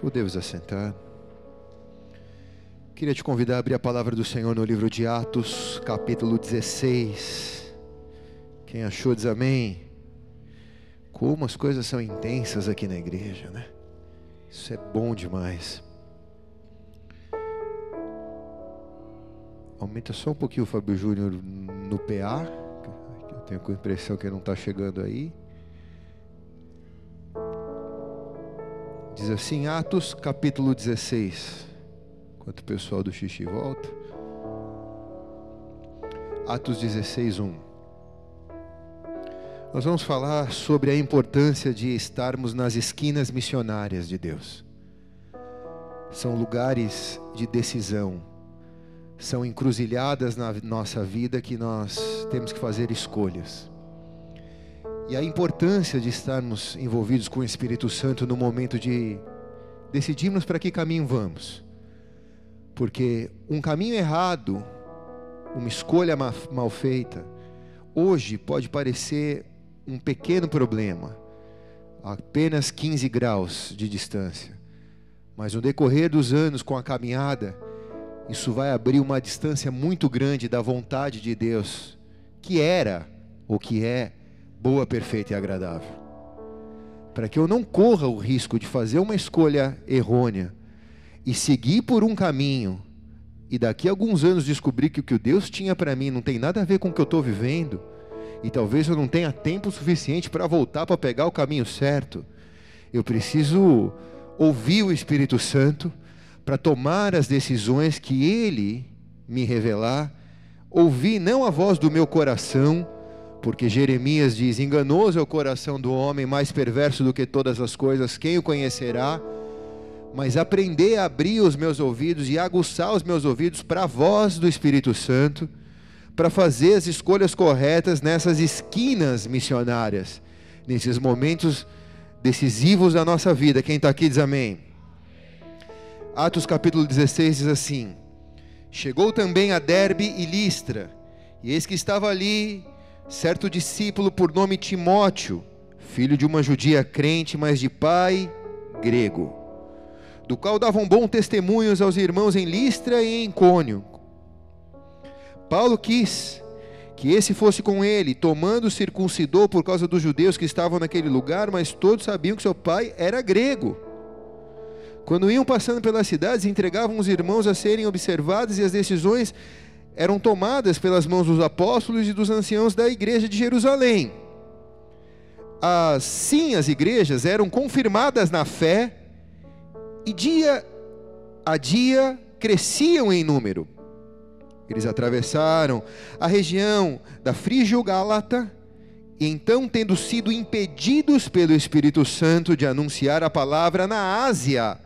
Podemos assentar. Queria te convidar a abrir a palavra do Senhor no livro de Atos, capítulo 16. Quem achou diz amém. Como as coisas são intensas aqui na igreja, né? Isso é bom demais. Aumenta só um pouquinho o Fábio Júnior no PA. Eu tenho a impressão que ele não está chegando aí. Diz assim, Atos capítulo 16. Enquanto o pessoal do xixi volta. Atos 16, 1. Nós vamos falar sobre a importância de estarmos nas esquinas missionárias de Deus. São lugares de decisão, são encruzilhadas na nossa vida que nós temos que fazer escolhas. E a importância de estarmos envolvidos com o Espírito Santo no momento de decidirmos para que caminho vamos. Porque um caminho errado, uma escolha mal feita, hoje pode parecer um pequeno problema, apenas 15 graus de distância. Mas no decorrer dos anos, com a caminhada, isso vai abrir uma distância muito grande da vontade de Deus, que era ou que é boa, perfeita e agradável. Para que eu não corra o risco de fazer uma escolha errônea e seguir por um caminho e daqui a alguns anos descobrir que o que Deus tinha para mim não tem nada a ver com o que eu estou vivendo e talvez eu não tenha tempo suficiente para voltar para pegar o caminho certo. Eu preciso ouvir o Espírito Santo para tomar as decisões que Ele me revelar, ouvir não a voz do meu coração, porque Jeremias diz: Enganoso é o coração do homem, mais perverso do que todas as coisas, quem o conhecerá? Mas aprender a abrir os meus ouvidos e aguçar os meus ouvidos para a voz do Espírito Santo, para fazer as escolhas corretas nessas esquinas missionárias, nesses momentos decisivos da nossa vida. Quem está aqui diz amém. Atos capítulo 16 diz assim: Chegou também a Derbe e Listra, e eis que estava ali certo discípulo por nome Timóteo, filho de uma judia crente, mas de pai grego, do qual davam bom testemunhos aos irmãos em Listra e em Cônio. Paulo quis que esse fosse com ele, tomando circuncidou por causa dos judeus que estavam naquele lugar, mas todos sabiam que seu pai era grego. Quando iam passando pelas cidades, entregavam os irmãos a serem observados e as decisões eram tomadas pelas mãos dos apóstolos e dos anciãos da igreja de Jerusalém. Assim, as igrejas eram confirmadas na fé e dia a dia cresciam em número. Eles atravessaram a região da Frígio-Gálata e então, tendo sido impedidos pelo Espírito Santo de anunciar a palavra na Ásia,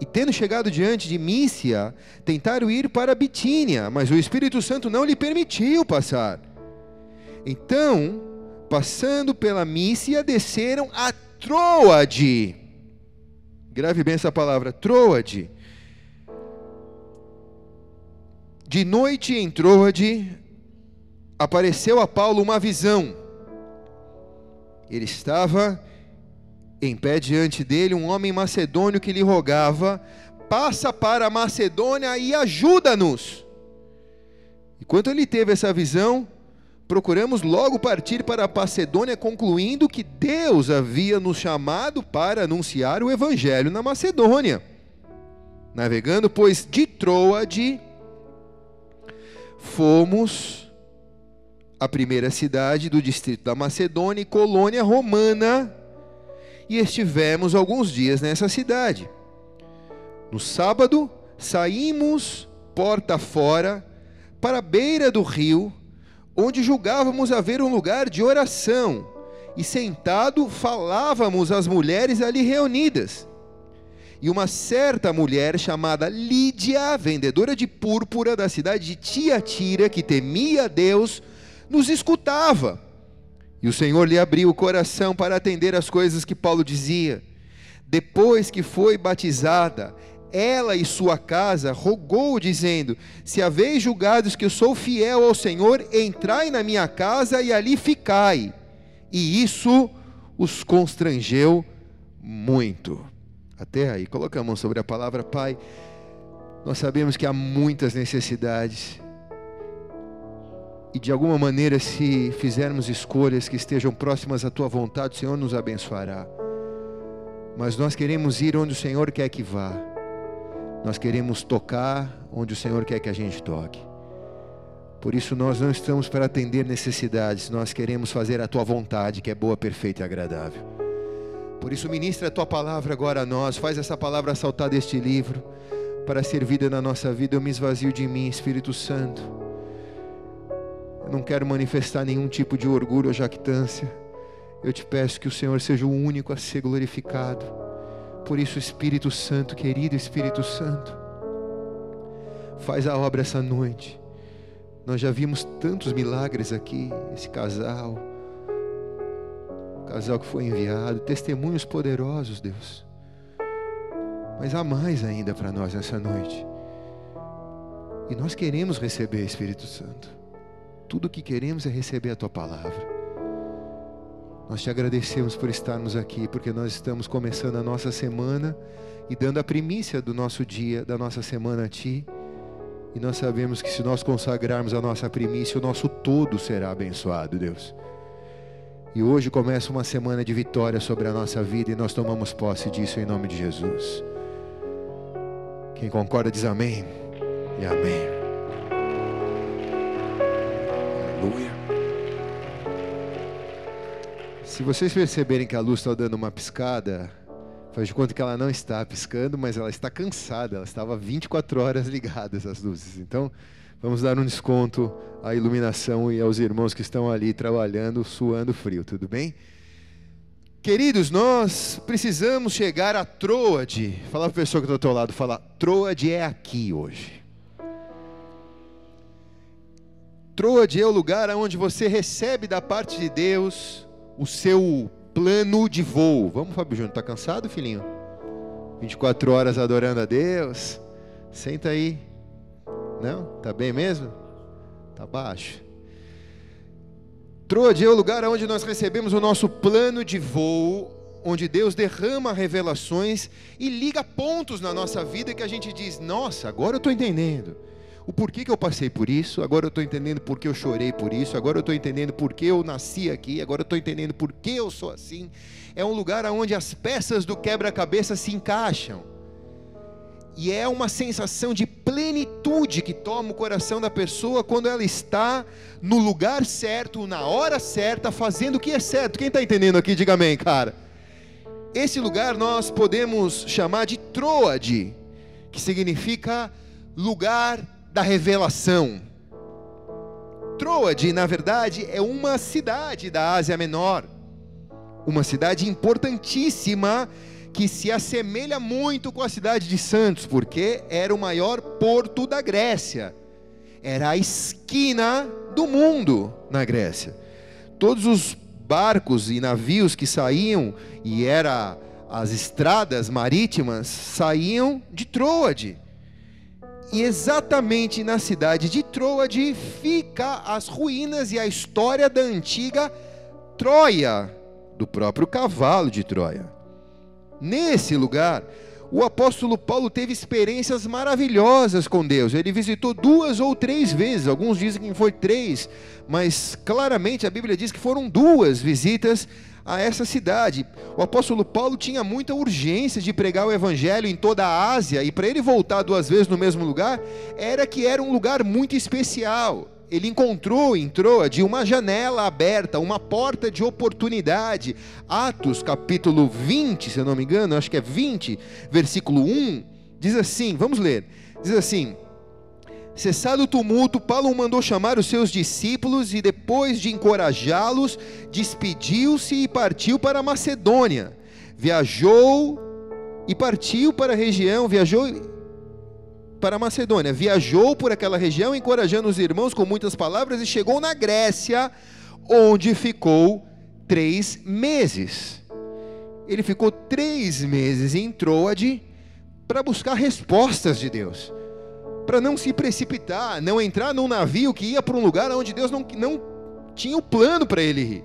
e tendo chegado diante de Mícia, tentaram ir para Bitínia, mas o Espírito Santo não lhe permitiu passar. Então, passando pela Mícia, desceram a Troade. Grave bem essa palavra, Troade. De noite em Troade, apareceu a Paulo uma visão. Ele estava em pé diante dele um homem macedônio que lhe rogava: Passa para a Macedônia e ajuda-nos. Enquanto ele teve essa visão, procuramos logo partir para a Macedônia, concluindo que Deus havia nos chamado para anunciar o Evangelho na Macedônia. Navegando, pois, de Troade, fomos à primeira cidade do distrito da Macedônia e colônia romana e estivemos alguns dias nessa cidade. No sábado, saímos porta fora para a beira do rio, onde julgávamos haver um lugar de oração, e sentado falávamos às mulheres ali reunidas. E uma certa mulher chamada Lídia, vendedora de púrpura da cidade de Tiatira, que temia a Deus, nos escutava. E o Senhor lhe abriu o coração para atender as coisas que Paulo dizia. Depois que foi batizada, ela e sua casa rogou, dizendo: Se haveis julgados que eu sou fiel ao Senhor, entrai na minha casa e ali ficai. E isso os constrangeu muito. Até aí, coloca a mão sobre a palavra, Pai. Nós sabemos que há muitas necessidades. E de alguma maneira, se fizermos escolhas que estejam próximas à tua vontade, o Senhor nos abençoará. Mas nós queremos ir onde o Senhor quer que vá. Nós queremos tocar onde o Senhor quer que a gente toque. Por isso nós não estamos para atender necessidades, nós queremos fazer a tua vontade, que é boa, perfeita e agradável. Por isso ministra a tua palavra agora a nós, faz essa palavra saltar deste livro para ser vida na nossa vida. Eu me esvazio de mim, Espírito Santo. Não quero manifestar nenhum tipo de orgulho ou jactância. Eu te peço que o Senhor seja o único a ser glorificado. Por isso, Espírito Santo, querido Espírito Santo, faz a obra essa noite. Nós já vimos tantos milagres aqui, esse casal, o casal que foi enviado, testemunhos poderosos, Deus. Mas há mais ainda para nós nessa noite. E nós queremos receber, Espírito Santo. Tudo o que queremos é receber a tua palavra. Nós te agradecemos por estarmos aqui, porque nós estamos começando a nossa semana e dando a primícia do nosso dia, da nossa semana a Ti. E nós sabemos que se nós consagrarmos a nossa primícia, o nosso todo será abençoado, Deus. E hoje começa uma semana de vitória sobre a nossa vida e nós tomamos posse disso em nome de Jesus. Quem concorda diz amém e amém. Aleluia. Se vocês perceberem que a luz está dando uma piscada, faz de conta que ela não está piscando, mas ela está cansada. Ela estava 24 horas ligadas as luzes. Então, vamos dar um desconto à iluminação e aos irmãos que estão ali trabalhando, suando frio, tudo bem? Queridos, nós precisamos chegar a Troade. Fala para a pessoa que está ao teu lado, fala, Troade é aqui hoje. Troade é o lugar onde você recebe da parte de Deus o seu plano de voo. Vamos, Fábio Júnior, tá cansado, filhinho? 24 horas adorando a Deus. Senta aí. Não? Tá bem mesmo? Tá baixo. Troade é o lugar onde nós recebemos o nosso plano de voo, onde Deus derrama revelações e liga pontos na nossa vida que a gente diz: Nossa, agora eu estou entendendo o porquê que eu passei por isso, agora eu estou entendendo por que eu chorei por isso, agora eu estou entendendo por que eu nasci aqui, agora eu estou entendendo por que eu sou assim. É um lugar onde as peças do quebra-cabeça se encaixam. E é uma sensação de plenitude que toma o coração da pessoa quando ela está no lugar certo, na hora certa, fazendo o que é certo. Quem está entendendo aqui, diga amém, cara. Esse lugar nós podemos chamar de Troade, que significa lugar da revelação. Troade, na verdade, é uma cidade da Ásia Menor, uma cidade importantíssima que se assemelha muito com a cidade de Santos, porque era o maior porto da Grécia, era a esquina do mundo na Grécia. Todos os barcos e navios que saíam e era as estradas marítimas saíam de Troade. E exatamente na cidade de Troade fica as ruínas e a história da antiga Troia, do próprio cavalo de Troia. Nesse lugar, o apóstolo Paulo teve experiências maravilhosas com Deus. Ele visitou duas ou três vezes, alguns dizem que foi três, mas claramente a Bíblia diz que foram duas visitas a essa cidade. O apóstolo Paulo tinha muita urgência de pregar o evangelho em toda a Ásia, e para ele voltar duas vezes no mesmo lugar, era que era um lugar muito especial. Ele encontrou em Troade uma janela aberta, uma porta de oportunidade. Atos capítulo 20, se eu não me engano, acho que é 20, versículo 1, diz assim: vamos ler. Diz assim: Cessado o tumulto, Paulo mandou chamar os seus discípulos e, depois de encorajá-los, despediu-se e partiu para Macedônia. Viajou e partiu para a região, viajou para a Macedônia. Viajou por aquela região, encorajando os irmãos com muitas palavras e chegou na Grécia, onde ficou três meses. Ele ficou três meses em Troade para buscar respostas de Deus para não se precipitar, não entrar num navio que ia para um lugar onde Deus não, não tinha o plano para ele ir.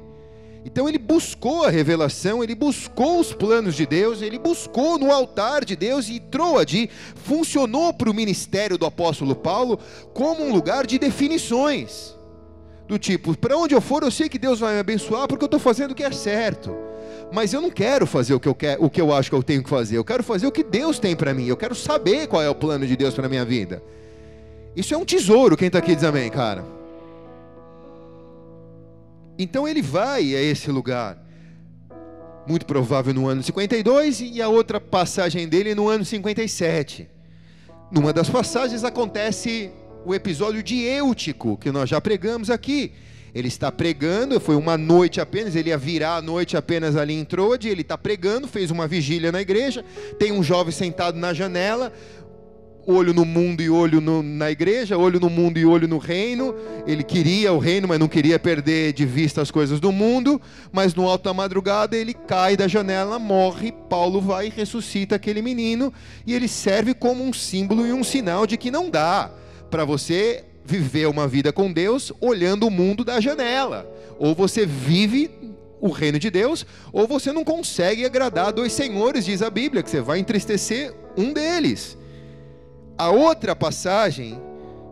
Então ele buscou a revelação, ele buscou os planos de Deus, ele buscou no altar de Deus e Troade funcionou para o ministério do apóstolo Paulo como um lugar de definições. Do tipo, para onde eu for, eu sei que Deus vai me abençoar porque eu estou fazendo o que é certo. Mas eu não quero fazer o que eu, quero, o que eu acho que eu tenho que fazer, eu quero fazer o que Deus tem para mim, eu quero saber qual é o plano de Deus para minha vida. Isso é um tesouro, quem está aqui diz amém, cara. Então ele vai a esse lugar, muito provável no ano 52, e a outra passagem dele no ano 57. Numa das passagens acontece o episódio de Eutico, que nós já pregamos aqui. Ele está pregando, foi uma noite apenas, ele ia virar a noite apenas ali em Troade, ele está pregando, fez uma vigília na igreja, tem um jovem sentado na janela, olho no mundo e olho no, na igreja, olho no mundo e olho no reino. Ele queria o reino, mas não queria perder de vista as coisas do mundo. Mas no alto da madrugada ele cai da janela, morre. Paulo vai e ressuscita aquele menino e ele serve como um símbolo e um sinal de que não dá para você viver uma vida com Deus olhando o mundo da janela. Ou você vive o reino de Deus, ou você não consegue agradar dois senhores, diz a Bíblia, que você vai entristecer um deles. A outra passagem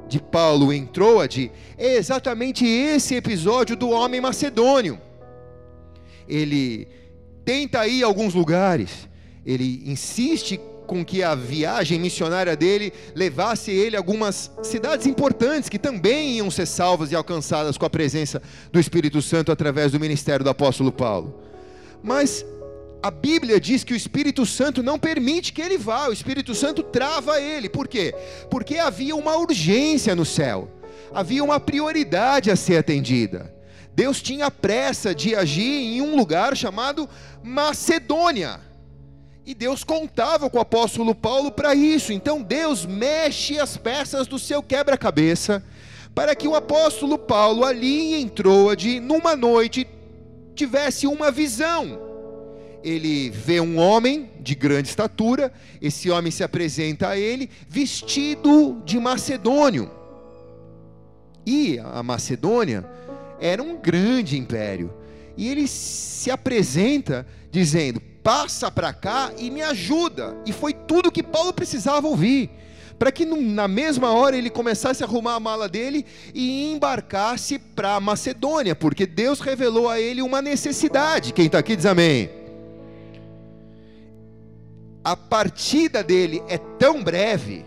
de Paulo em Troade é exatamente esse episódio do homem macedônio. Ele tenta ir a alguns lugares, ele insiste com que a viagem missionária dele levasse ele a algumas cidades importantes que também iam ser salvas e alcançadas com a presença do Espírito Santo através do ministério do apóstolo Paulo. Mas a Bíblia diz que o Espírito Santo não permite que ele vá, o Espírito Santo trava ele. Por quê? Porque havia uma urgência no céu, havia uma prioridade a ser atendida. Deus tinha pressa de agir em um lugar chamado Macedônia. E Deus contava com o apóstolo Paulo para isso. Então Deus mexe as peças do seu quebra-cabeça para que o apóstolo Paulo ali em Troade, numa noite, tivesse uma visão ele vê um homem de grande estatura, esse homem se apresenta a ele vestido de macedônio. E a Macedônia era um grande império. E ele se apresenta dizendo: "Passa para cá e me ajuda". E foi tudo que Paulo precisava ouvir para que na mesma hora ele começasse a arrumar a mala dele e embarcasse para Macedônia, porque Deus revelou a ele uma necessidade. Quem está aqui diz amém a partida dele é tão breve.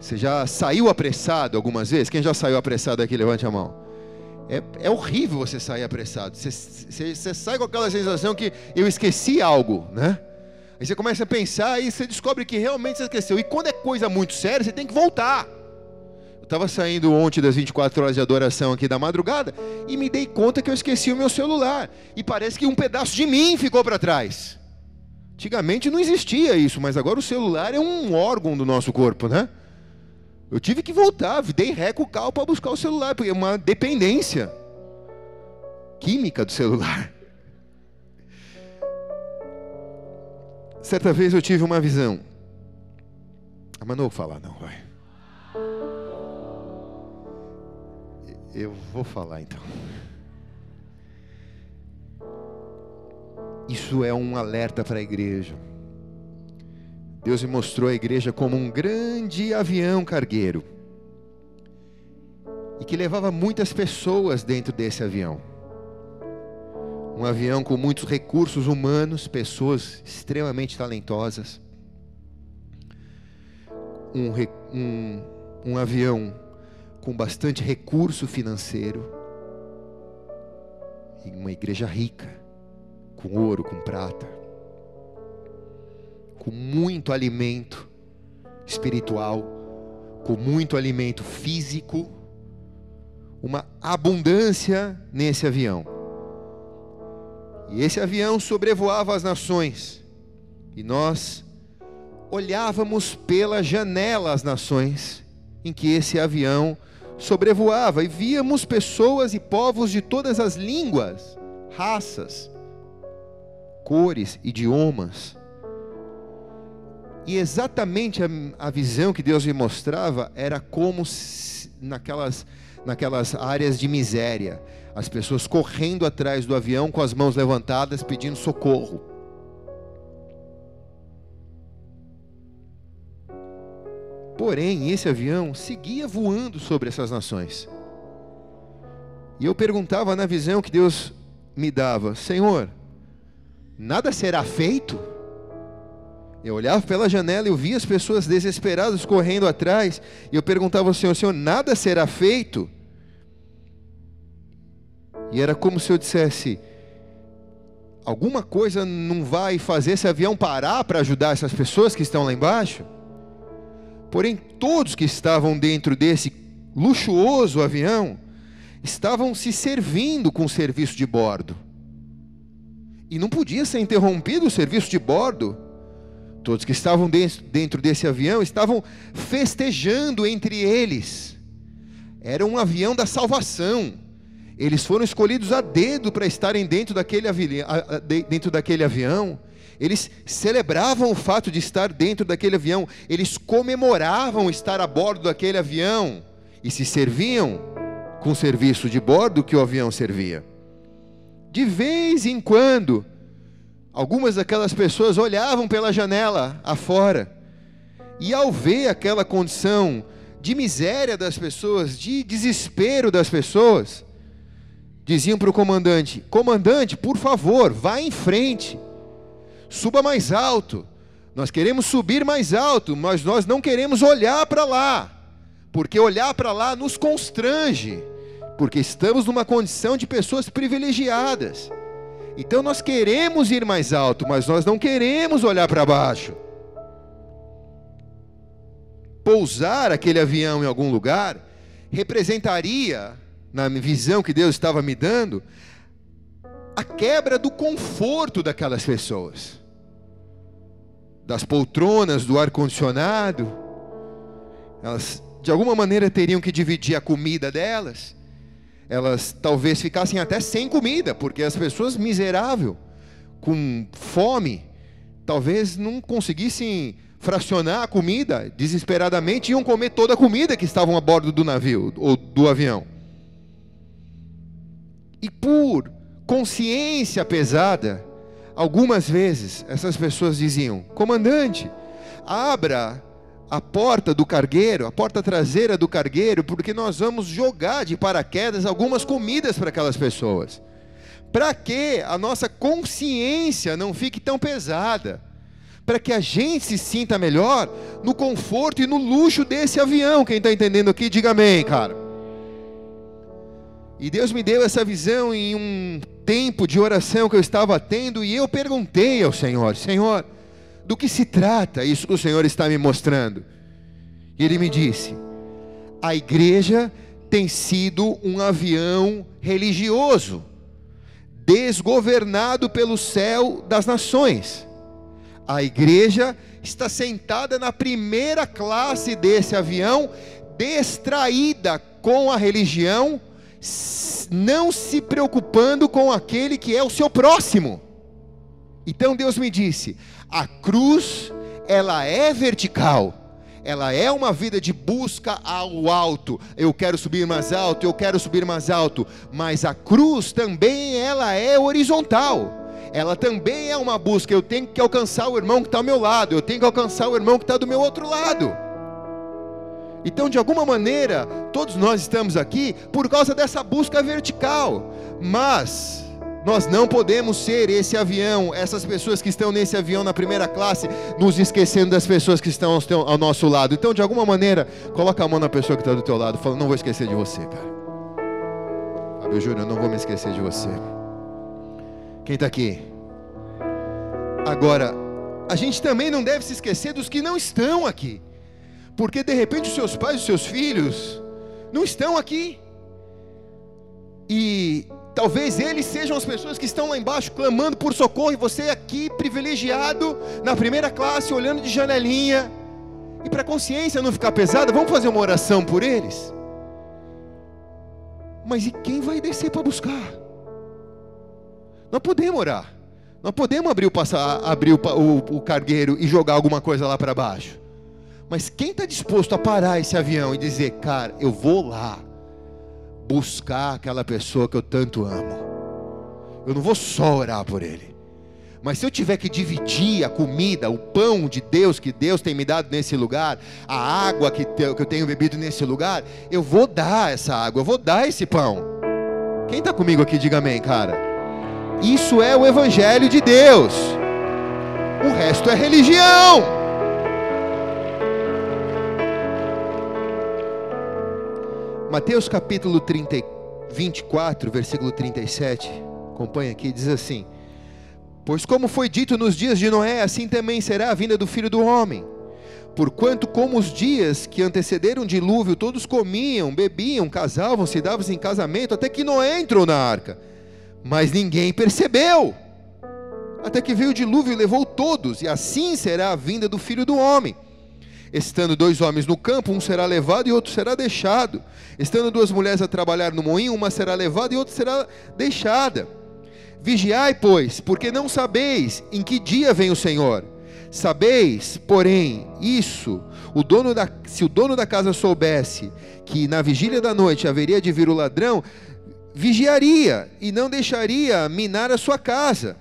Você já saiu apressado algumas vezes? Quem já saiu apressado aqui, levante a mão. É, é horrível você sair apressado. Você, você, você, sai com aquela sensação que eu esqueci algo, né? Aí você começa a pensar e você descobre que realmente você esqueceu. E quando é coisa muito séria, você tem que voltar. Eu estava saindo ontem das 24 horas de adoração aqui da madrugada e me dei conta que eu esqueci o meu celular. E parece que um pedaço de mim ficou para trás. Antigamente não existia isso, mas agora o celular é um órgão do nosso corpo, né? Eu tive que voltar, dei ré com o carro para buscar o celular, porque é uma dependência química do celular. Certa vez eu tive uma visão. Ah, mas não vou falar não, vai. Eu vou falar então. Isso é um alerta para a igreja. Deus me mostrou a igreja como um grande avião cargueiro e que levava muitas pessoas dentro desse avião. Um avião com muitos recursos humanos, pessoas extremamente talentosas. Um, um, um avião com bastante recurso financeiro. E uma igreja rica com ouro, com prata, com muito alimento espiritual, com muito alimento físico, uma abundância nesse avião. E esse avião sobrevoava as nações, e nós olhávamos pela janela as nações em que esse avião sobrevoava e víamos pessoas e povos de todas as línguas, raças, cores, idiomas. E exatamente a, a visão que Deus me mostrava era como se, naquelas, naquelas áreas de miséria, as pessoas correndo atrás do avião com as mãos levantadas pedindo socorro. Porém, esse avião seguia voando sobre essas nações. E eu perguntava na visão que Deus me dava: Senhor, nada será feito? Eu olhava pela janela e eu via as pessoas desesperadas correndo atrás. E eu perguntava ao Senhor: Senhor, nada será feito? E era como se eu dissesse: alguma coisa não vai fazer esse avião parar para ajudar essas pessoas que estão lá embaixo? Porém, todos que estavam dentro desse luxuoso avião estavam se servindo com o serviço de bordo. E não podia ser interrompido o serviço de bordo. Todos que estavam dentro desse avião estavam festejando entre eles. Era um avião da salvação. Eles foram escolhidos a dedo para estarem dentro daquele, dentro daquele avião. Eles celebravam o fato de estar dentro daquele avião. Eles comemoravam estar a bordo daquele avião. E se serviam com o serviço de bordo que o avião servia. De vez em quando, algumas daquelas pessoas olhavam pela janela afora. E ao ver aquela condição de miséria das pessoas, de desespero das pessoas, diziam para o comandante: Comandante, por favor, vá em frente, suba mais alto. Nós queremos subir mais alto, mas nós não queremos olhar para lá, porque olhar para lá nos constrange, porque estamos numa condição de pessoas privilegiadas. Então nós queremos ir mais alto, mas nós não queremos olhar para baixo. Pousar aquele avião em algum lugar representaria na visão que Deus estava me dando, a quebra do conforto daquelas pessoas, das poltronas, do ar-condicionado. Elas, de alguma maneira, teriam que dividir a comida delas. Elas talvez ficassem até sem comida, porque as pessoas miseráveis, com fome, talvez não conseguissem fracionar a comida, desesperadamente iam comer toda a comida que estavam a bordo do navio ou do avião. E por consciência pesada, algumas vezes essas pessoas diziam: comandante, abra a porta do cargueiro, a porta traseira do cargueiro, porque nós vamos jogar de paraquedas algumas comidas para aquelas pessoas. Para que a nossa consciência não fique tão pesada? Para que a gente se sinta melhor no conforto e no luxo desse avião. Quem está entendendo aqui, diga amém, cara. E Deus me deu essa visão em um tempo de oração que eu estava tendo, e eu perguntei ao Senhor: Senhor, do que se trata isso que o Senhor está me mostrando? E Ele me disse: a igreja tem sido um avião religioso, desgovernado pelo céu das nações. A igreja está sentada na primeira classe desse avião, distraída com a religião não se preocupando com aquele que é o seu próximo. Então Deus me disse: a cruz, ela é vertical. Ela é uma vida de busca ao alto. Eu quero subir mais alto, eu quero subir mais alto. Mas a cruz também ela é horizontal. Ela também é uma busca. Eu tenho que alcançar o irmão que está ao meu lado. Eu tenho que alcançar o irmão que está do meu outro lado. Então, de alguma maneira, todos nós estamos aqui por causa dessa busca vertical, mas nós não podemos ser esse avião, essas pessoas que estão nesse avião na primeira classe, nos esquecendo das pessoas que estão ao nosso lado. Então, de alguma maneira, coloca a mão na pessoa que está do teu lado, falando: Não vou esquecer de você, cara. Fábio Júnior, não vou me esquecer de você. Quem está aqui? Agora, a gente também não deve se esquecer dos que não estão aqui. Porque de repente os seus pais, os seus filhos, não estão aqui. E talvez eles sejam as pessoas que estão lá embaixo clamando por socorro, e você aqui privilegiado, na primeira classe, olhando de janelinha. E para a consciência não ficar pesada, vamos fazer uma oração por eles? Mas e quem vai descer para buscar? Nós podemos orar. Nós podemos abrir o, abrir o, o, o cargueiro e jogar alguma coisa lá para baixo. Mas quem está disposto a parar esse avião e dizer, cara, eu vou lá buscar aquela pessoa que eu tanto amo. Eu não vou só orar por ele. Mas se eu tiver que dividir a comida, o pão de Deus que Deus tem me dado nesse lugar, a água que eu tenho bebido nesse lugar, eu vou dar essa água, eu vou dar esse pão. Quem está comigo aqui, diga amém, cara. Isso é o Evangelho de Deus. O resto é religião. Mateus capítulo 30, 24, versículo 37, acompanha aqui, diz assim: Pois como foi dito nos dias de Noé, assim também será a vinda do filho do homem. Porquanto, como os dias que antecederam o dilúvio, todos comiam, bebiam, casavam-se, davam-se em casamento, até que Noé entrou na arca. Mas ninguém percebeu. Até que veio o dilúvio e levou todos, e assim será a vinda do filho do homem. Estando dois homens no campo, um será levado e outro será deixado. Estando duas mulheres a trabalhar no moinho, uma será levada e outra será deixada. Vigiai, pois, porque não sabeis em que dia vem o Senhor. Sabeis, porém, isso, o dono da, se o dono da casa soubesse que na vigília da noite haveria de vir o ladrão, vigiaria e não deixaria minar a sua casa.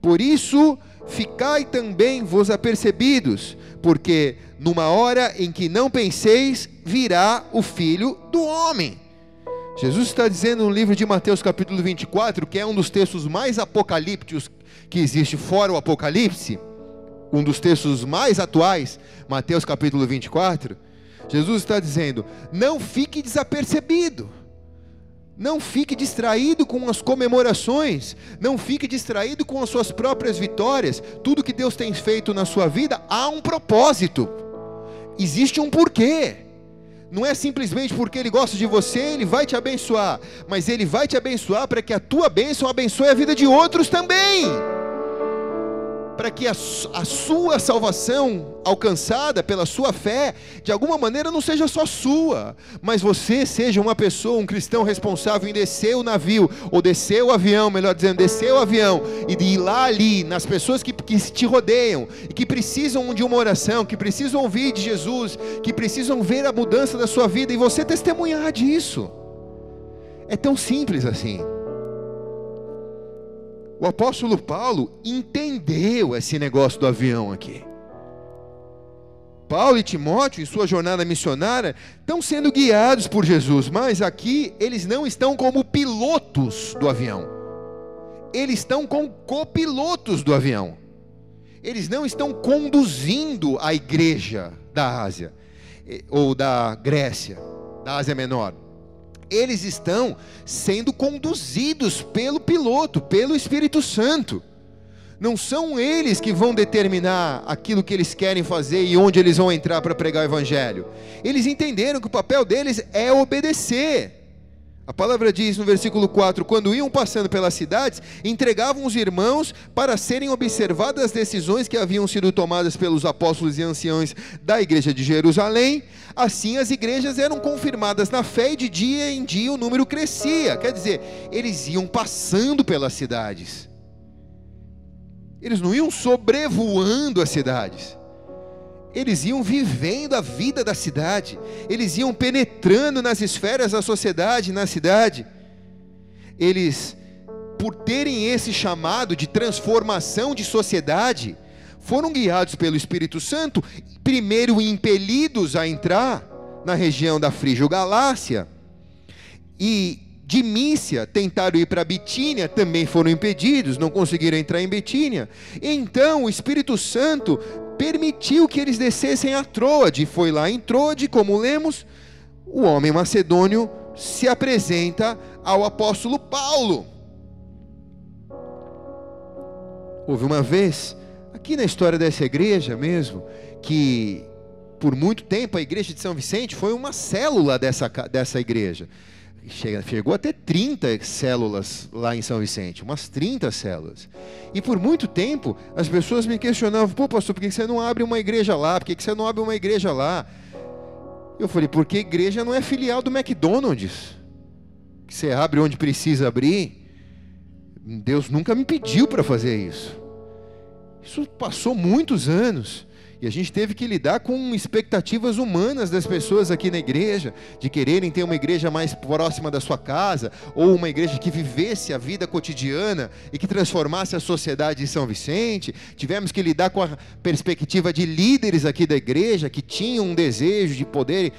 Por isso, ficai também vos apercebidos, porque numa hora em que não penseis, virá o filho do homem. Jesus está dizendo no livro de Mateus, capítulo 24, que é um dos textos mais apocalípticos que existe fora o Apocalipse, um dos textos mais atuais, Mateus capítulo 24. Jesus está dizendo: não fique desapercebido. Não fique distraído com as comemorações, não fique distraído com as suas próprias vitórias. Tudo que Deus tem feito na sua vida há um propósito, existe um porquê. Não é simplesmente porque Ele gosta de você, Ele vai te abençoar, mas Ele vai te abençoar para que a tua bênção abençoe a vida de outros também para que a, a, sua salvação alcançada pela sua fé, de alguma maneira não seja só sua, mas você seja uma pessoa, um cristão responsável em descer o navio, ou descer o avião, melhor dizendo, descer o avião, e de ir lá ali, nas pessoas que, que te rodeiam, e que precisam de uma oração, que precisam ouvir de Jesus, que precisam ver a mudança da sua vida, e você testemunhar disso. É tão simples assim. O apóstolo Paulo entendeu esse negócio do avião aqui. Paulo e Timóteo, em sua jornada missionária, estão sendo guiados por Jesus, mas aqui eles não estão como pilotos do avião. Eles estão como copilotos do avião. Eles não estão conduzindo a igreja da Ásia eh, ou da Grécia, da Ásia Menor eles estão sendo conduzidos pelo piloto, pelo Espírito Santo. Não são eles que vão determinar aquilo que eles querem fazer e onde eles vão entrar para pregar o Evangelho. Eles entenderam que o papel deles é obedecer. A palavra diz no versículo 4: quando iam passando pelas cidades, entregavam os irmãos para serem observadas as decisões que haviam sido tomadas pelos apóstolos e anciãos da igreja de Jerusalém. Assim, as igrejas eram confirmadas na fé e de dia em dia o número crescia. Quer dizer, eles iam passando pelas cidades, eles não iam sobrevoando as cidades eles iam vivendo a vida da cidade, eles iam penetrando nas esferas da sociedade, na cidade. Eles, por terem esse chamado de transformação de sociedade, foram guiados pelo Espírito Santo, primeiro impelidos a entrar na região da Frígio-Galácia, e de Mícia tentaram ir para Bitínia, também foram impedidos, não conseguiram entrar em Bitínia. Então o Espírito Santo permitiu que eles descessem a Troade. Foi lá em Troade, como lemos, o homem macedônio se apresenta ao apóstolo Paulo. Houve uma vez, aqui na história dessa igreja mesmo, que por muito tempo a igreja de São Vicente foi uma célula dessa, dessa igreja. Chegou a ter 30 células lá em São Vicente, umas 30 células. E por muito tempo as pessoas me questionavam: pô, pastor, por que você não abre uma igreja lá? Por que você não abre uma igreja lá? Eu falei: porque igreja não é filial do McDonald's, que você abre onde precisa abrir. Deus nunca me pediu para fazer isso. Isso passou muitos anos. E a gente teve que lidar com expectativas humanas das pessoas aqui na igreja, de quererem ter uma igreja mais próxima da sua casa, ou uma igreja que vivesse a vida cotidiana e que transformasse a sociedade de São Vicente. Tivemos que lidar com a perspectiva de líderes aqui da igreja que tinham um desejo de poder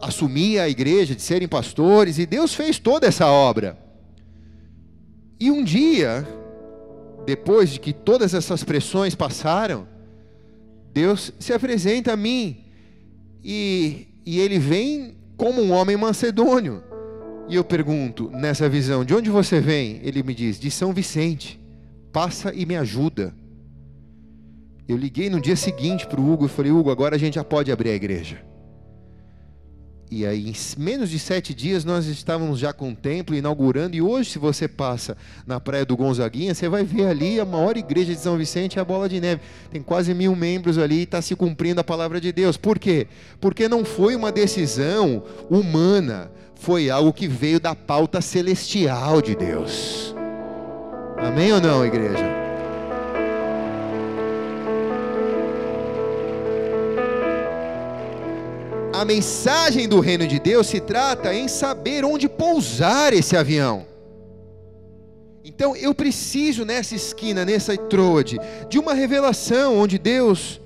assumir a igreja, de serem pastores, e Deus fez toda essa obra. E um dia, depois de que todas essas pressões passaram, Deus se apresenta a mim e, e ele vem como um homem macedônio. E eu pergunto, nessa visão, de onde você vem? Ele me diz, de São Vicente. Passa e me ajuda. Eu liguei no dia seguinte para o Hugo e falei, Hugo, agora a gente já pode abrir a igreja. E aí, em menos de sete dias, nós estávamos já com o templo inaugurando. E hoje, se você passa na praia do Gonzaguinha, você vai ver ali a maior igreja de São Vicente, a Bola de Neve. Tem quase mil membros ali e está se cumprindo a palavra de Deus. Por quê? Porque não foi uma decisão humana, foi algo que veio da pauta celestial de Deus. Amém ou não, igreja? A mensagem do reino de Deus se trata em saber onde pousar esse avião. Então eu preciso nessa esquina, nessa troade, de uma revelação onde Deus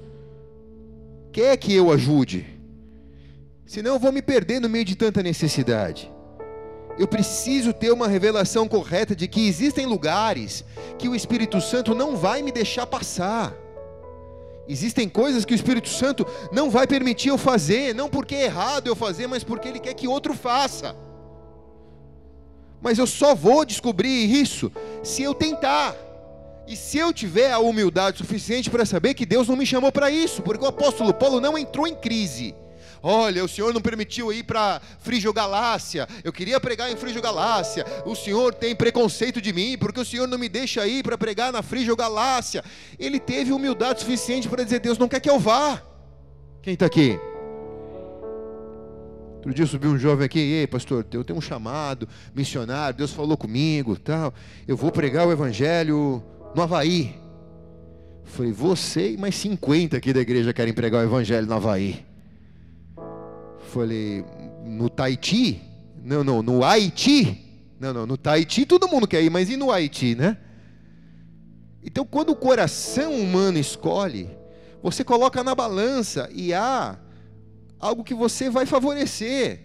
quer que eu ajude. Senão eu vou me perder no meio de tanta necessidade. Eu preciso ter uma revelação correta de que existem lugares que o Espírito Santo não vai me deixar passar. Existem coisas que o Espírito Santo não vai permitir eu fazer, não porque é errado eu fazer, mas porque ele quer que outro faça. Mas eu só vou descobrir isso se eu tentar. E se eu tiver a humildade suficiente para saber que Deus não me chamou para isso, porque o apóstolo Paulo não entrou em crise. Olha, o Senhor não permitiu ir para Frígio Galácia. Eu queria pregar em Frígio Galácia. O Senhor tem preconceito de mim, porque o Senhor não me deixa ir para pregar na Frígio Galácia. Ele teve humildade suficiente para dizer: Deus não quer que eu vá. Quem está aqui? Outro dia subiu um jovem aqui, ei pastor, eu tenho um chamado missionário, Deus falou comigo, tal. Eu vou pregar o evangelho no Havaí. Falei, você e mais 50 aqui da igreja querem pregar o evangelho no Havaí. Falei, no Tahiti? Não, não, no Haiti? Não, não, no Tahiti todo mundo quer ir, mas e no Haiti, né? Então, quando o coração humano escolhe, você coloca na balança e há algo que você vai favorecer.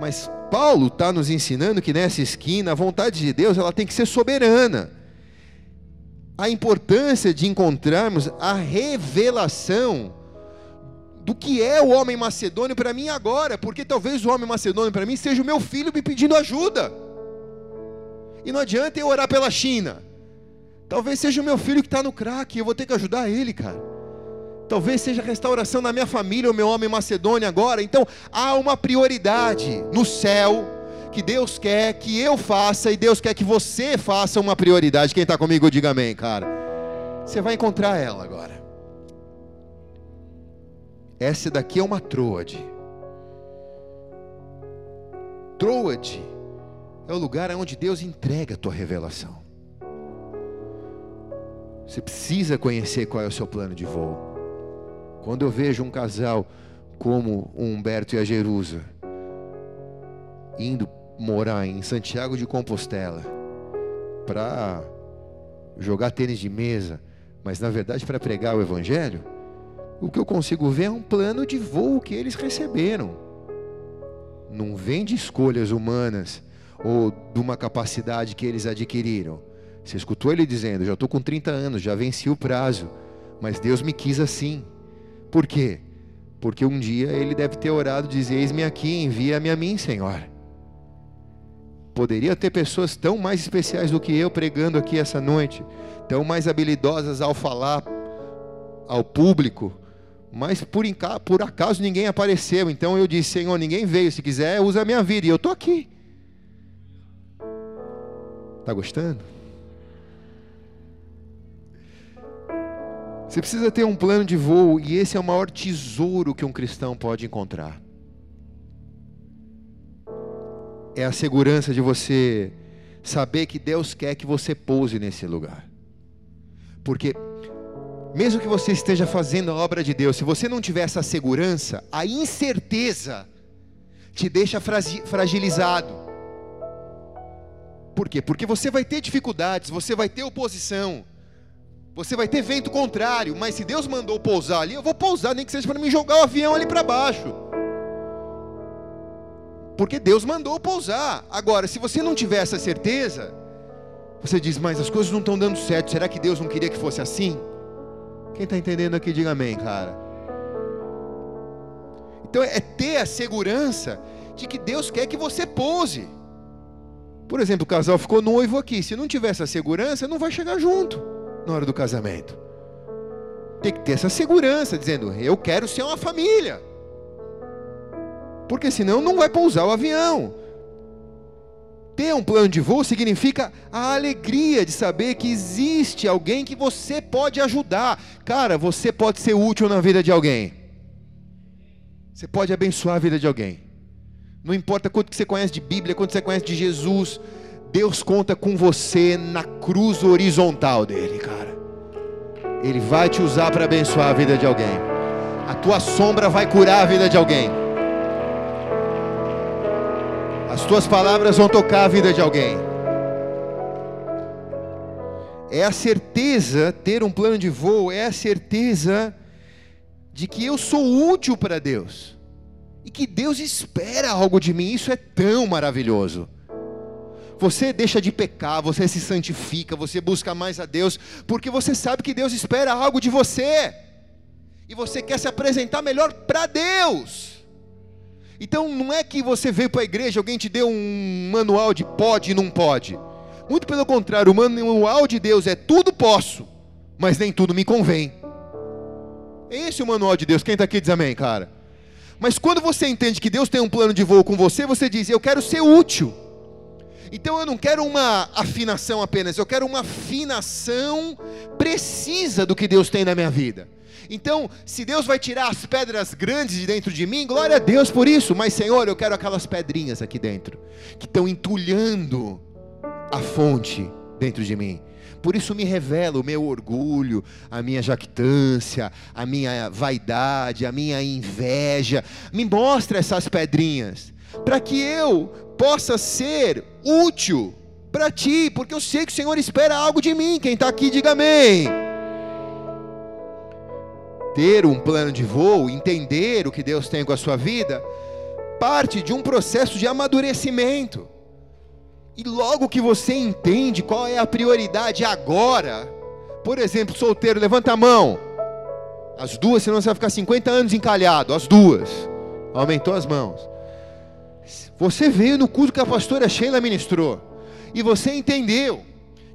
Mas Paulo está nos ensinando que nessa esquina a vontade de Deus ela tem que ser soberana. A importância de encontrarmos a revelação do que é o homem macedônio para mim agora, porque talvez o homem macedônio para mim seja o meu filho me pedindo ajuda. E não adianta eu orar pela China. Talvez seja o meu filho que está no crack, eu vou ter que ajudar ele, cara. Talvez seja a restauração da minha família, o meu homem macedônio agora. Então há uma prioridade no céu que Deus quer que eu faça e Deus quer que você faça uma prioridade. Quem está comigo, diga amém, cara. Você vai encontrar ela agora. Essa daqui é uma troade. Troade é o lugar onde Deus entrega a tua revelação. Você precisa conhecer qual é o seu plano de voo. Quando eu vejo um casal como o Humberto e a Jerusa indo morar em Santiago de Compostela para jogar tênis de mesa, mas na verdade para pregar o evangelho, o que eu consigo ver é um plano de voo que eles receberam. Não vem de escolhas humanas ou de uma capacidade que eles adquiriram. Você escutou ele dizendo: Já estou com 30 anos, já venci o prazo, mas Deus me quis assim. Por quê? Porque um dia ele deve ter orado e dizer: Eis-me aqui, envia-me a mim, Senhor. Poderia ter pessoas tão mais especiais do que eu pregando aqui essa noite, tão mais habilidosas ao falar ao público, mas por, por acaso ninguém apareceu. Então eu disse: Senhor, ninguém veio. Se quiser, usa a minha vida. E eu estou aqui. Está gostando? Você precisa ter um plano de voo, e esse é o maior tesouro que um cristão pode encontrar. É a segurança de você saber que Deus quer que você pouse nesse lugar. Porque mesmo que você esteja fazendo a obra de Deus, se você não tiver essa segurança, a incerteza te deixa fragilizado. Por quê? Porque você vai ter dificuldades, você vai ter oposição, você vai ter vento contrário, mas se Deus mandou pousar ali, eu vou pousar, nem que seja para me jogar o avião ali para baixo. Porque Deus mandou pousar. Agora, se você não tiver essa certeza, você diz, mas as coisas não estão dando certo, será que Deus não queria que fosse assim? Quem está entendendo aqui, diga amém, cara. Então é ter a segurança de que Deus quer que você pouse. Por exemplo, o casal ficou noivo aqui. Se não tiver essa segurança, não vai chegar junto na hora do casamento. Tem que ter essa segurança, dizendo: eu quero ser uma família. Porque senão não vai pousar o avião. Ter um plano de voo significa a alegria de saber que existe alguém que você pode ajudar. Cara, você pode ser útil na vida de alguém. Você pode abençoar a vida de alguém. Não importa quanto você conhece de Bíblia, quanto você conhece de Jesus, Deus conta com você na cruz horizontal dele, cara. Ele vai te usar para abençoar a vida de alguém. A tua sombra vai curar a vida de alguém. Tuas palavras vão tocar a vida de alguém. É a certeza, ter um plano de voo, é a certeza de que eu sou útil para Deus. E que Deus espera algo de mim. Isso é tão maravilhoso. Você deixa de pecar, você se santifica, você busca mais a Deus, porque você sabe que Deus espera algo de você. E você quer se apresentar melhor para Deus. Então não é que você veio para a igreja, alguém te deu um manual de pode e não pode. Muito pelo contrário, o manual de Deus é tudo posso, mas nem tudo me convém. Esse é o manual de Deus. Quem está aqui diz amém, cara. Mas quando você entende que Deus tem um plano de voo com você, você diz: Eu quero ser útil. Então eu não quero uma afinação apenas, eu quero uma afinação precisa do que Deus tem na minha vida. Então, se Deus vai tirar as pedras grandes de dentro de mim, glória a Deus por isso. Mas, Senhor, eu quero aquelas pedrinhas aqui dentro, que estão entulhando a fonte dentro de mim. Por isso me revela o meu orgulho, a minha jactância, a minha vaidade, a minha inveja. Me mostra essas pedrinhas, para que eu possa ser útil para ti, porque eu sei que o Senhor espera algo de mim. Quem está aqui, diga amém ter um plano de voo, entender o que Deus tem com a sua vida, parte de um processo de amadurecimento. E logo que você entende qual é a prioridade agora, por exemplo, solteiro, levanta a mão. As duas, senão você vai ficar 50 anos encalhado. As duas. Aumentou as mãos. Você veio no culto que a pastora Sheila ministrou. E você entendeu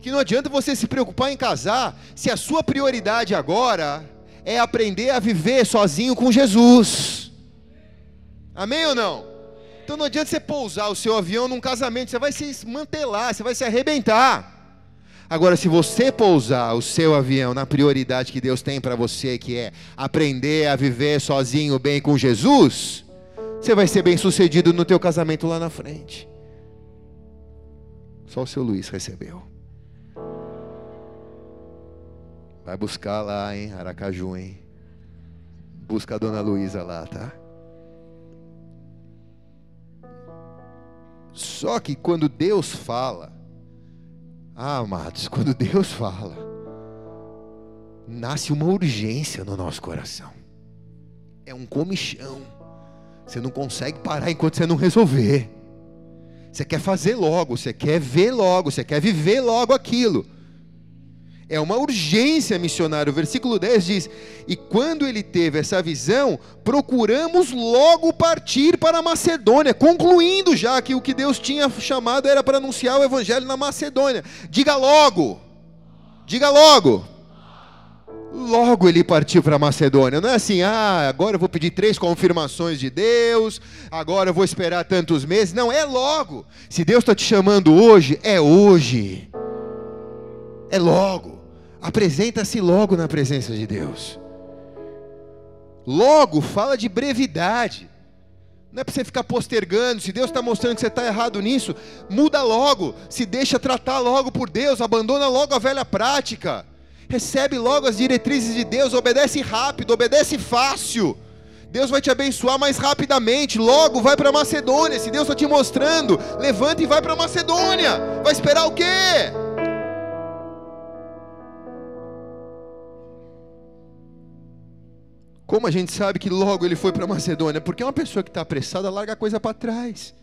que não adianta você se preocupar em casar se a sua prioridade agora é aprender a viver sozinho com Jesus. Amém ou não? Então não adianta você pousar o seu avião num casamento, você vai se desmantelar, você vai se arrebentar. Agora, se você pousar o seu avião na prioridade que Deus tem para você, que é aprender a viver sozinho bem com Jesus, você vai ser bem sucedido no teu casamento lá na frente. Só o seu Luiz recebeu. Vai buscar lá, hein, Aracaju, hein? Busca a dona Luísa lá, tá? Só que quando Deus fala, ah, amados, quando Deus fala, nasce uma urgência no nosso coração. É um comichão. Você não consegue parar enquanto você não resolver. Você quer fazer logo, você quer ver logo, você quer viver logo aquilo. É uma urgência missionária. O versículo 10 diz: E quando ele teve essa visão, procuramos logo partir para a Macedônia, concluindo já que o que Deus tinha chamado era para anunciar o evangelho na Macedônia. Diga logo. Diga logo. Logo ele partiu para a Macedônia. Não é assim, ah, agora eu vou pedir três confirmações de Deus, agora eu vou esperar tantos meses. Não, é logo. Se Deus está te chamando hoje, é hoje. É logo. Apresenta-se logo na presença de Deus. Logo fala de brevidade. Não é para você ficar postergando. Se Deus está mostrando que você está errado nisso, muda logo. Se deixa tratar logo por Deus. Abandona logo a velha prática. Recebe logo as diretrizes de Deus. Obedece rápido, obedece fácil. Deus vai te abençoar mais rapidamente. Logo vai para Macedônia. Se Deus está te mostrando, levanta e vai para Macedônia. Vai esperar o quê? Como a gente sabe que logo ele foi para Macedônia? Porque uma pessoa que está apressada larga a coisa para trás.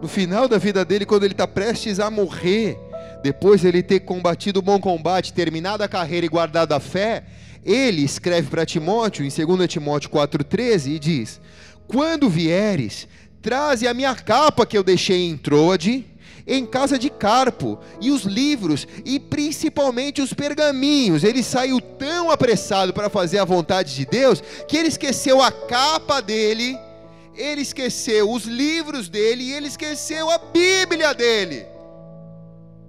No final da vida dele, quando ele está prestes a morrer, depois de ele ter combatido o bom combate, terminado a carreira e guardado a fé, ele escreve para Timóteo, em 2 Timóteo 4,13, e diz: Quando vieres, traze a minha capa que eu deixei em Troade em casa de Carpo, e os livros, e principalmente os pergaminhos. Ele saiu tão apressado para fazer a vontade de Deus, que ele esqueceu a capa dele, ele esqueceu os livros dele, e ele esqueceu a Bíblia dele.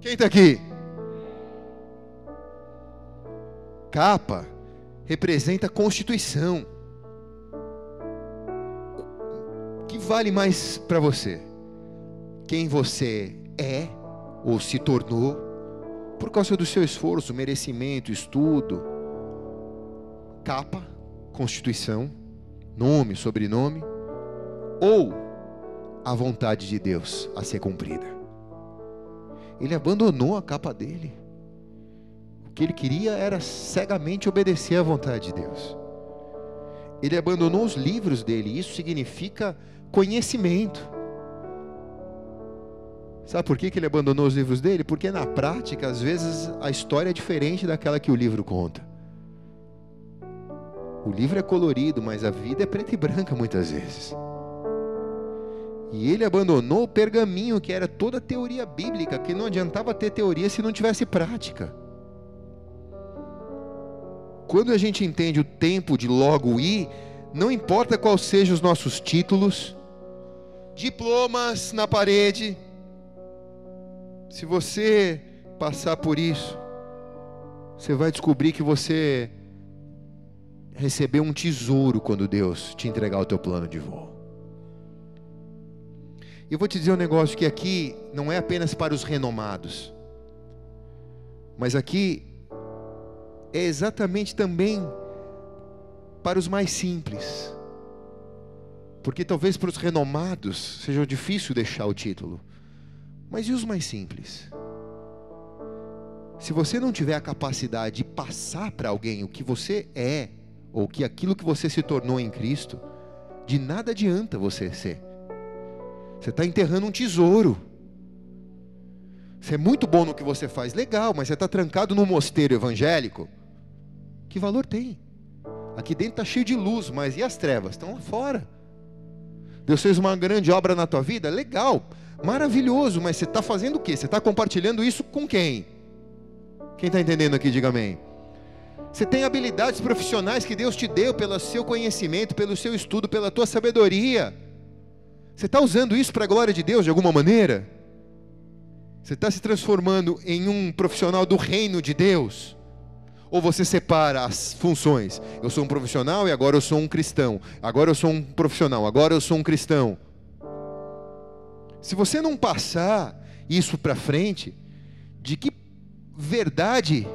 Quem está aqui? Capa representa a Constituição. O que vale mais para você? Quem você é ou se tornou por causa do seu esforço, merecimento, estudo, capa, constituição, nome, sobrenome, ou a vontade de Deus a ser cumprida. Ele abandonou a capa dele. O que ele queria era cegamente obedecer à vontade de Deus. Ele abandonou os livros dele, isso significa conhecimento. Sabe por que, ele abandonou os livros dele? Porque na prática, às vezes, a história é diferente daquela que o livro conta. O livro é colorido, mas a vida é preta e branca muitas vezes. E ele abandonou o pergaminho, que era toda a teoria bíblica, que não adiantava ter teoria se não tivesse prática. Quando a gente entende o tempo de logo ir, não importa quais sejam os nossos títulos, diplomas na parede, se você passar por isso, você vai descobrir que você recebeu um tesouro quando Deus te entregar o teu plano de voo. E eu vou te dizer um negócio que aqui não é apenas para os renomados, mas aqui é exatamente também para os mais simples. Porque talvez para os renomados seja difícil deixar o título. Mas e os mais simples? Se você não tiver a capacidade de passar para alguém o que você é, ou que aquilo que você se tornou em Cristo, de nada adianta você ser. Você está enterrando um tesouro. Você é muito bom no que você faz, legal, mas você está trancado num mosteiro evangélico. Que valor tem? Aqui dentro está cheio de luz, mas e as trevas? Estão lá fora. Deus fez uma grande obra na tua vida, legal. Maravilhoso, mas você está fazendo o quê? Você está compartilhando isso com quem? Quem está entendendo aqui, diga amém. Você tem habilidades profissionais que Deus te deu pelo seu conhecimento, pelo seu estudo, pela tua sabedoria. Você está usando isso para a glória de Deus de alguma maneira? Você está se transformando em um profissional do reino de Deus? Ou você separa as funções? Eu sou um profissional e agora eu sou um cristão. Agora eu sou um profissional, agora eu sou um cristão. Se você não passar isso para frente, de que verdade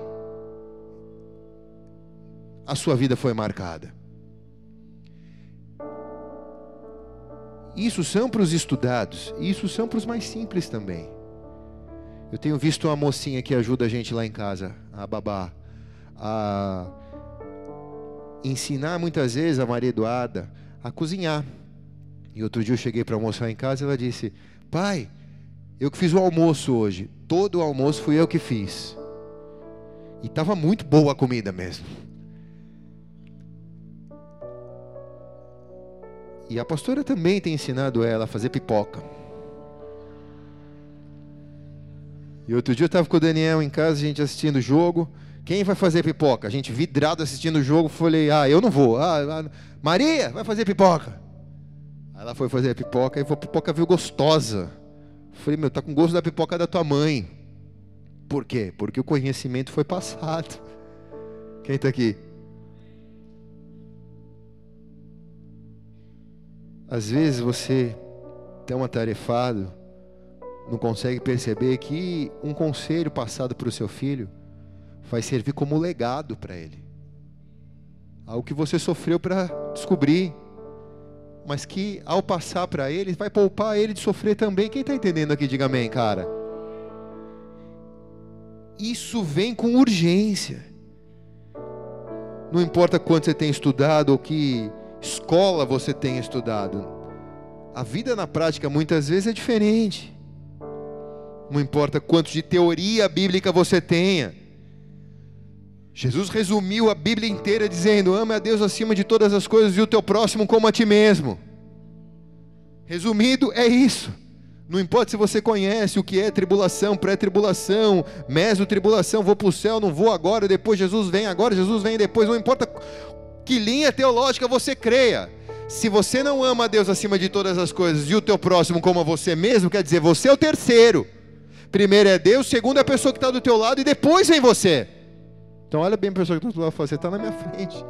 a sua vida foi marcada? Isso são para os estudados, isso são para os mais simples também. Eu tenho visto uma mocinha que ajuda a gente lá em casa, a babá, a ensinar muitas vezes a Maria Eduarda a cozinhar. E outro dia eu cheguei para almoçar em casa e ela disse: Pai, eu que fiz o almoço hoje. Todo o almoço fui eu que fiz. E estava muito boa a comida mesmo. E a pastora também tem ensinado ela a fazer pipoca. E outro dia eu estava com o Daniel em casa, a gente assistindo o jogo. Quem vai fazer pipoca? A gente vidrado assistindo o jogo. Falei, ah, eu não vou. Ah, ah, Maria, vai fazer pipoca. Ela foi fazer a pipoca e a pipoca veio gostosa. Falei, meu, tá com gosto da pipoca da tua mãe. Por quê? Porque o conhecimento foi passado. Quem está aqui? Às vezes você tão atarefado, não consegue perceber que um conselho passado para o seu filho vai servir como legado para ele. Algo que você sofreu para descobrir, mas que ao passar para ele, vai poupar ele de sofrer também. Quem está entendendo aqui, diga amém, cara. Isso vem com urgência. Não importa quanto você tem estudado ou que escola você tenha estudado, a vida na prática muitas vezes é diferente. Não importa quanto de teoria bíblica você tenha. Jesus resumiu a Bíblia inteira dizendo: Ame a Deus acima de todas as coisas e o teu próximo como a ti mesmo. Resumido, é isso. Não importa se você conhece o que é tribulação, pré-tribulação, meso-tribulação, vou para o céu, não vou agora, depois Jesus vem agora, Jesus vem depois, não importa que linha teológica você creia. Se você não ama a Deus acima de todas as coisas e o teu próximo como a você mesmo, quer dizer, você é o terceiro. Primeiro é Deus, segundo é a pessoa que está do teu lado e depois vem você. Então olha bem a pessoa que está do lado e fala, você está na minha frente.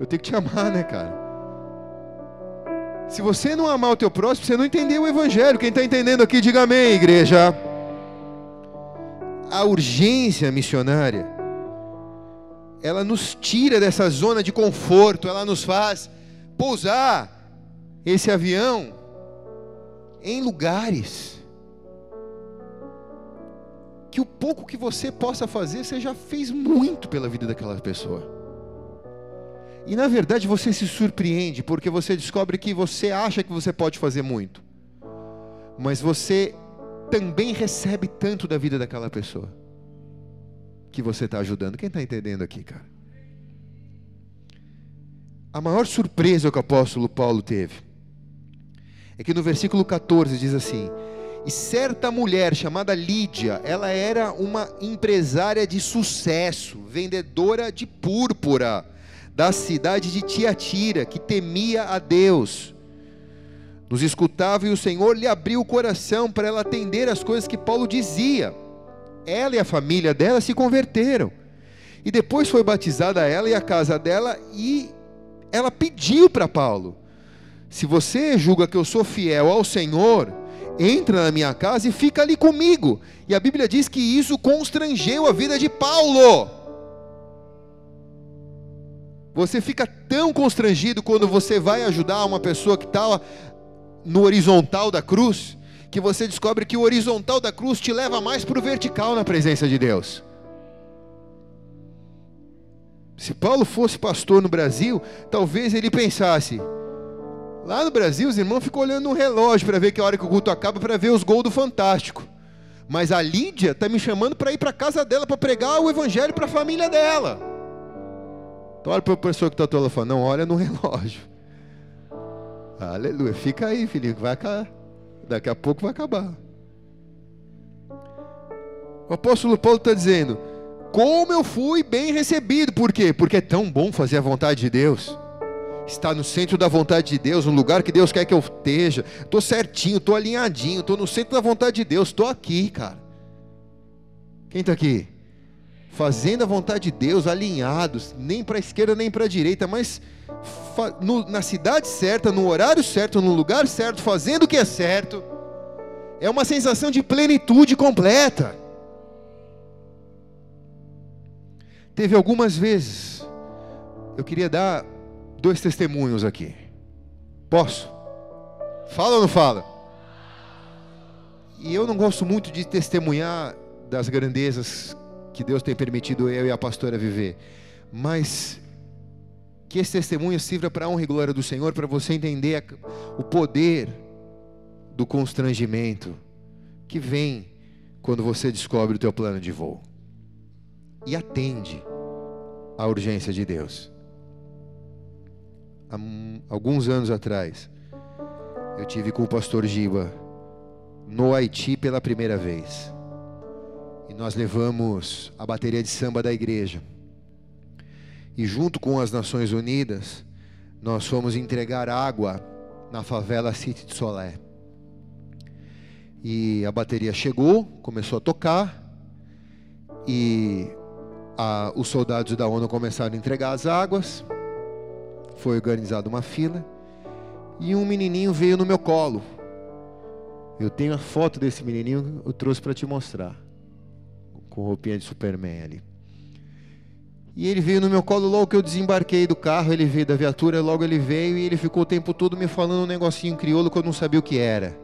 Eu tenho que te amar, né, cara? Se você não amar o teu próximo, você não entendeu o evangelho. Quem está entendendo aqui, diga amém, igreja. A urgência missionária, ela nos tira dessa zona de conforto, ela nos faz pousar esse avião em lugares que o pouco que você possa fazer, você já fez muito pela vida daquela pessoa. E na verdade você se surpreende, porque você descobre que você acha que você pode fazer muito, mas você também recebe tanto da vida daquela pessoa que você está ajudando. Quem está entendendo aqui, cara? A maior surpresa que o apóstolo Paulo teve é que no versículo 14 diz assim: e certa mulher chamada Lídia, ela era uma empresária de sucesso, vendedora de púrpura, da cidade de Tiatira, que temia a Deus. Nos escutava e o Senhor lhe abriu o coração para ela atender as coisas que Paulo dizia. Ela e a família dela se converteram. E depois foi batizada ela e a casa dela, e ela pediu para Paulo: Se você julga que eu sou fiel ao Senhor, entra na minha casa e fica ali comigo. E a Bíblia diz que isso constrangeu a vida de Paulo. Você fica tão constrangido quando você vai ajudar uma pessoa que está no horizontal da cruz, que você descobre que o horizontal da cruz te leva mais para o vertical na presença de Deus. Se Paulo fosse pastor no Brasil, talvez ele pensasse: Lá no Brasil, os irmãos ficam olhando no relógio para ver que hora que o culto acaba, para ver os gols do Fantástico. Mas a Lídia está me chamando para ir para casa dela para pregar o evangelho para a família dela. Então olha para a pessoa que está toda falando, não, olha no relógio. Aleluia. Fica aí, que vai acabar. Daqui a pouco vai acabar. O apóstolo Paulo está dizendo: Como eu fui bem recebido. Por quê? Porque é tão bom fazer a vontade de Deus está no centro da vontade de Deus, no lugar que Deus quer que eu esteja. Estou certinho, estou alinhadinho, estou no centro da vontade de Deus, estou aqui, cara. Quem está aqui? Fazendo a vontade de Deus, alinhados, nem para a esquerda nem para a direita, mas no, na cidade certa, no horário certo, no lugar certo, fazendo o que é certo. É uma sensação de plenitude completa. Teve algumas vezes, eu queria dar dois testemunhos aqui. Posso? Fala ou não fala? E eu não gosto muito de testemunhar das grandezas que Deus tem permitido eu e a pastora viver, mas que esse testemunho sirva para a honra e glória do Senhor, para você entender o poder do constrangimento que vem quando você descobre o teu plano de voo e atende à urgência de Deus há alguns anos atrás, eu tive com o pastor Giba no Haiti pela primeira vez. E nós levamos a bateria de samba da igreja. E junto com as Nações Unidas, nós fomos entregar água na favela City de Solé. E a bateria chegou, começou a tocar, e a, os soldados da ONU começaram a entregar as águas foi organizada uma fila e um menininho veio no meu colo. Eu tenho a foto desse menininho, eu trouxe para te mostrar. Com roupinha de Superman ali. E ele veio no meu colo logo que eu desembarquei do carro, ele veio da viatura, logo ele veio e ele ficou o tempo todo me falando um negocinho em crioulo que eu não sabia o que era.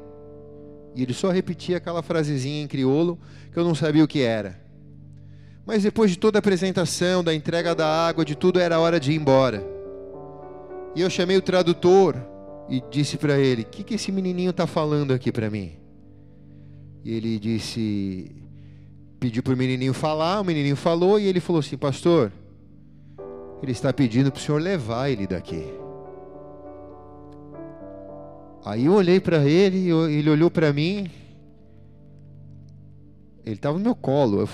E ele só repetia aquela frasezinha em crioulo que eu não sabia o que era. Mas depois de toda a apresentação, da entrega da água, de tudo, era hora de ir embora. E eu chamei o tradutor e disse para ele: O que, que esse menininho está falando aqui para mim? E ele disse: Pediu para o menininho falar, o menininho falou e ele falou assim: Pastor, ele está pedindo para o senhor levar ele daqui. Aí eu olhei para ele, ele olhou para mim. Ele estava no meu colo. E eu,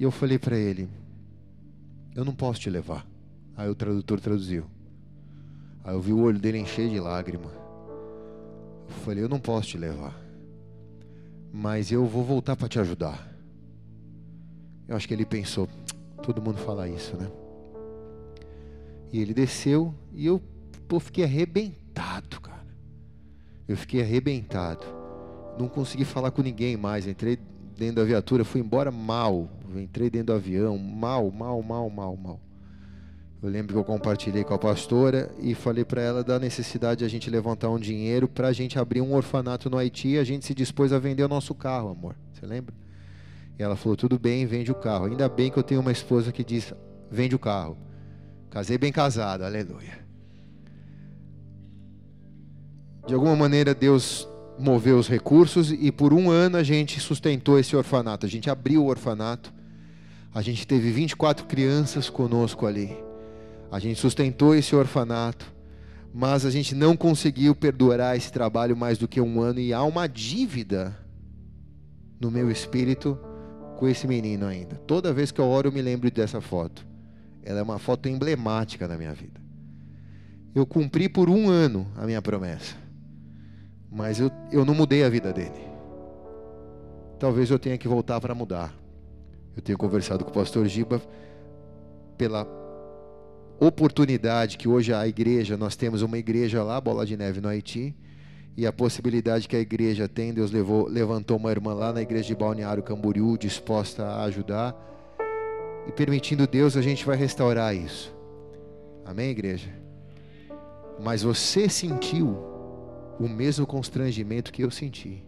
eu falei para ele: Eu não posso te levar. Aí o tradutor traduziu. Aí eu vi o olho dele encher de lágrima. Eu falei: Eu não posso te levar. Mas eu vou voltar para te ajudar. Eu acho que ele pensou: Todo mundo fala isso, né? E ele desceu e eu pô, fiquei arrebentado, cara. Eu fiquei arrebentado. Não consegui falar com ninguém mais. Entrei dentro da viatura, fui embora mal. Entrei dentro do avião, mal, mal, mal, mal, mal. Eu lembro que eu compartilhei com a pastora e falei para ela da necessidade de a gente levantar um dinheiro para a gente abrir um orfanato no Haiti e a gente se dispôs a vender o nosso carro, amor. Você lembra? E ela falou: tudo bem, vende o carro. Ainda bem que eu tenho uma esposa que diz: vende o carro. Casei bem casado, aleluia. De alguma maneira Deus moveu os recursos e por um ano a gente sustentou esse orfanato. A gente abriu o orfanato. A gente teve 24 crianças conosco ali. A gente sustentou esse orfanato, mas a gente não conseguiu perdurar esse trabalho mais do que um ano e há uma dívida no meu espírito com esse menino ainda. Toda vez que eu oro eu me lembro dessa foto. Ela é uma foto emblemática na minha vida. Eu cumpri por um ano a minha promessa, mas eu, eu não mudei a vida dele. Talvez eu tenha que voltar para mudar. Eu tenho conversado com o pastor Giba pela oportunidade que hoje a igreja, nós temos uma igreja lá, Bola de Neve no Haiti, e a possibilidade que a igreja tem, Deus levou, levantou uma irmã lá na igreja de Balneário Camboriú disposta a ajudar e permitindo Deus, a gente vai restaurar isso. Amém, igreja? Mas você sentiu o mesmo constrangimento que eu senti.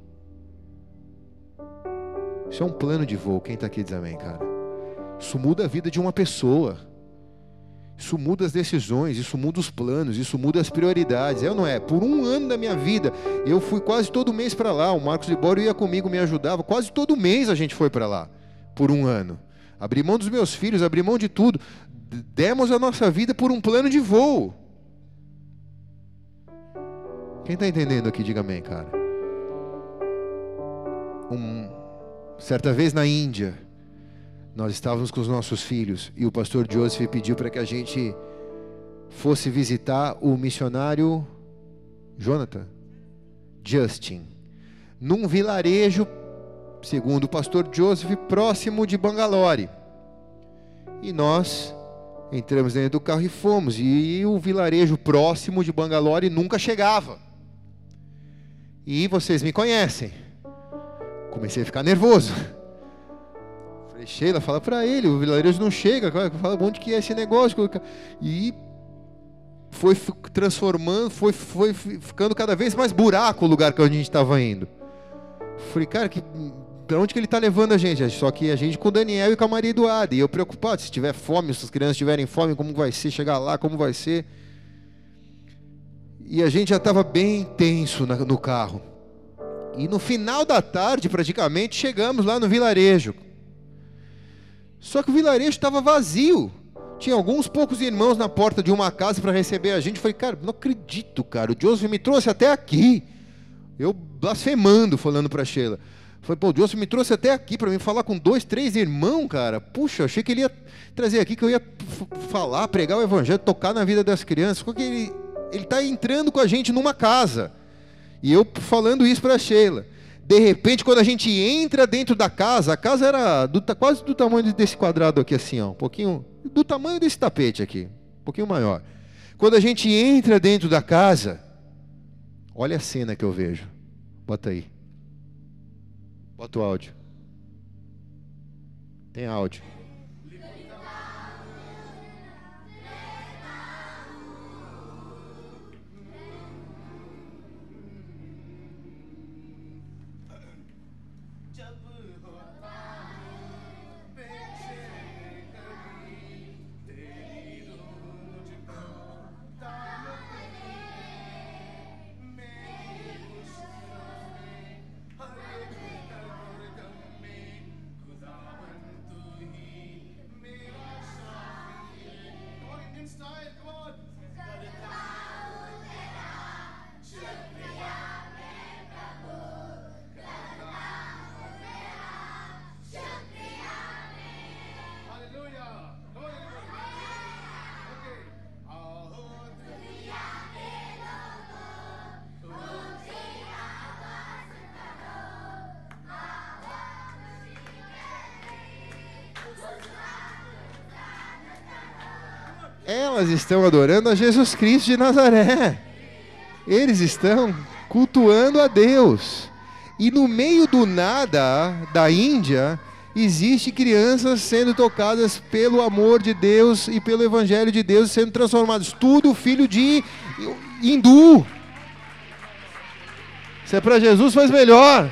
Isso é um plano de voo. Quem está aqui diz amém, cara. Isso muda a vida de uma pessoa. Isso muda as decisões, isso muda os planos, isso muda as prioridades. É ou não é? Por um ano da minha vida, eu fui quase todo mês para lá. O Marcos Libório ia comigo, me ajudava. Quase todo mês a gente foi para lá. Por um ano abri mão dos meus filhos, abri mão de tudo. Demos a nossa vida por um plano de voo. Quem está entendendo aqui, diga amém, cara. Um, certa vez na Índia, nós estávamos com os nossos filhos e o pastor Joseph pediu para que a gente fosse visitar o missionário Jonathan Justin num vilarejo segundo o pastor Joseph, próximo de Bangalore. E nós entramos dentro do carro e fomos. E o vilarejo próximo de Bangalore nunca chegava. E vocês me conhecem. Comecei a ficar nervoso. Falei, Sheila, fala para ele, o vilarejo não chega. Fala, onde que é esse negócio? E foi transformando, foi, foi ficando cada vez mais buraco o lugar que a gente estava indo. Falei, cara, que para onde que ele está levando a gente? Só que a gente com o Daniel e com a Maria Eduarda. E eu preocupado, se tiver fome, se as crianças tiverem fome, como vai ser chegar lá, como vai ser. E a gente já estava bem tenso no carro. E no final da tarde, praticamente, chegamos lá no vilarejo. Só que o vilarejo estava vazio. Tinha alguns poucos irmãos na porta de uma casa para receber a gente. Eu falei, cara, não acredito, cara. O Joseph me trouxe até aqui. Eu blasfemando, falando para Sheila. Foi, pô, o Joseph me trouxe até aqui para mim falar com dois, três irmãos, cara. Puxa, achei que ele ia trazer aqui, que eu ia falar, pregar o evangelho, tocar na vida das crianças. Porque ele está entrando com a gente numa casa. E eu falando isso para Sheila. De repente, quando a gente entra dentro da casa, a casa era do, quase do tamanho desse quadrado aqui, assim, ó, um pouquinho do tamanho desse tapete aqui, um pouquinho maior. Quando a gente entra dentro da casa, Olha a cena que eu vejo. Bota aí. Bota o áudio. Tem áudio. Elas estão adorando a Jesus Cristo de Nazaré. Eles estão cultuando a Deus. E no meio do nada da Índia, existe crianças sendo tocadas pelo amor de Deus e pelo evangelho de Deus sendo transformados. Tudo filho de hindu. Se é para Jesus, faz melhor.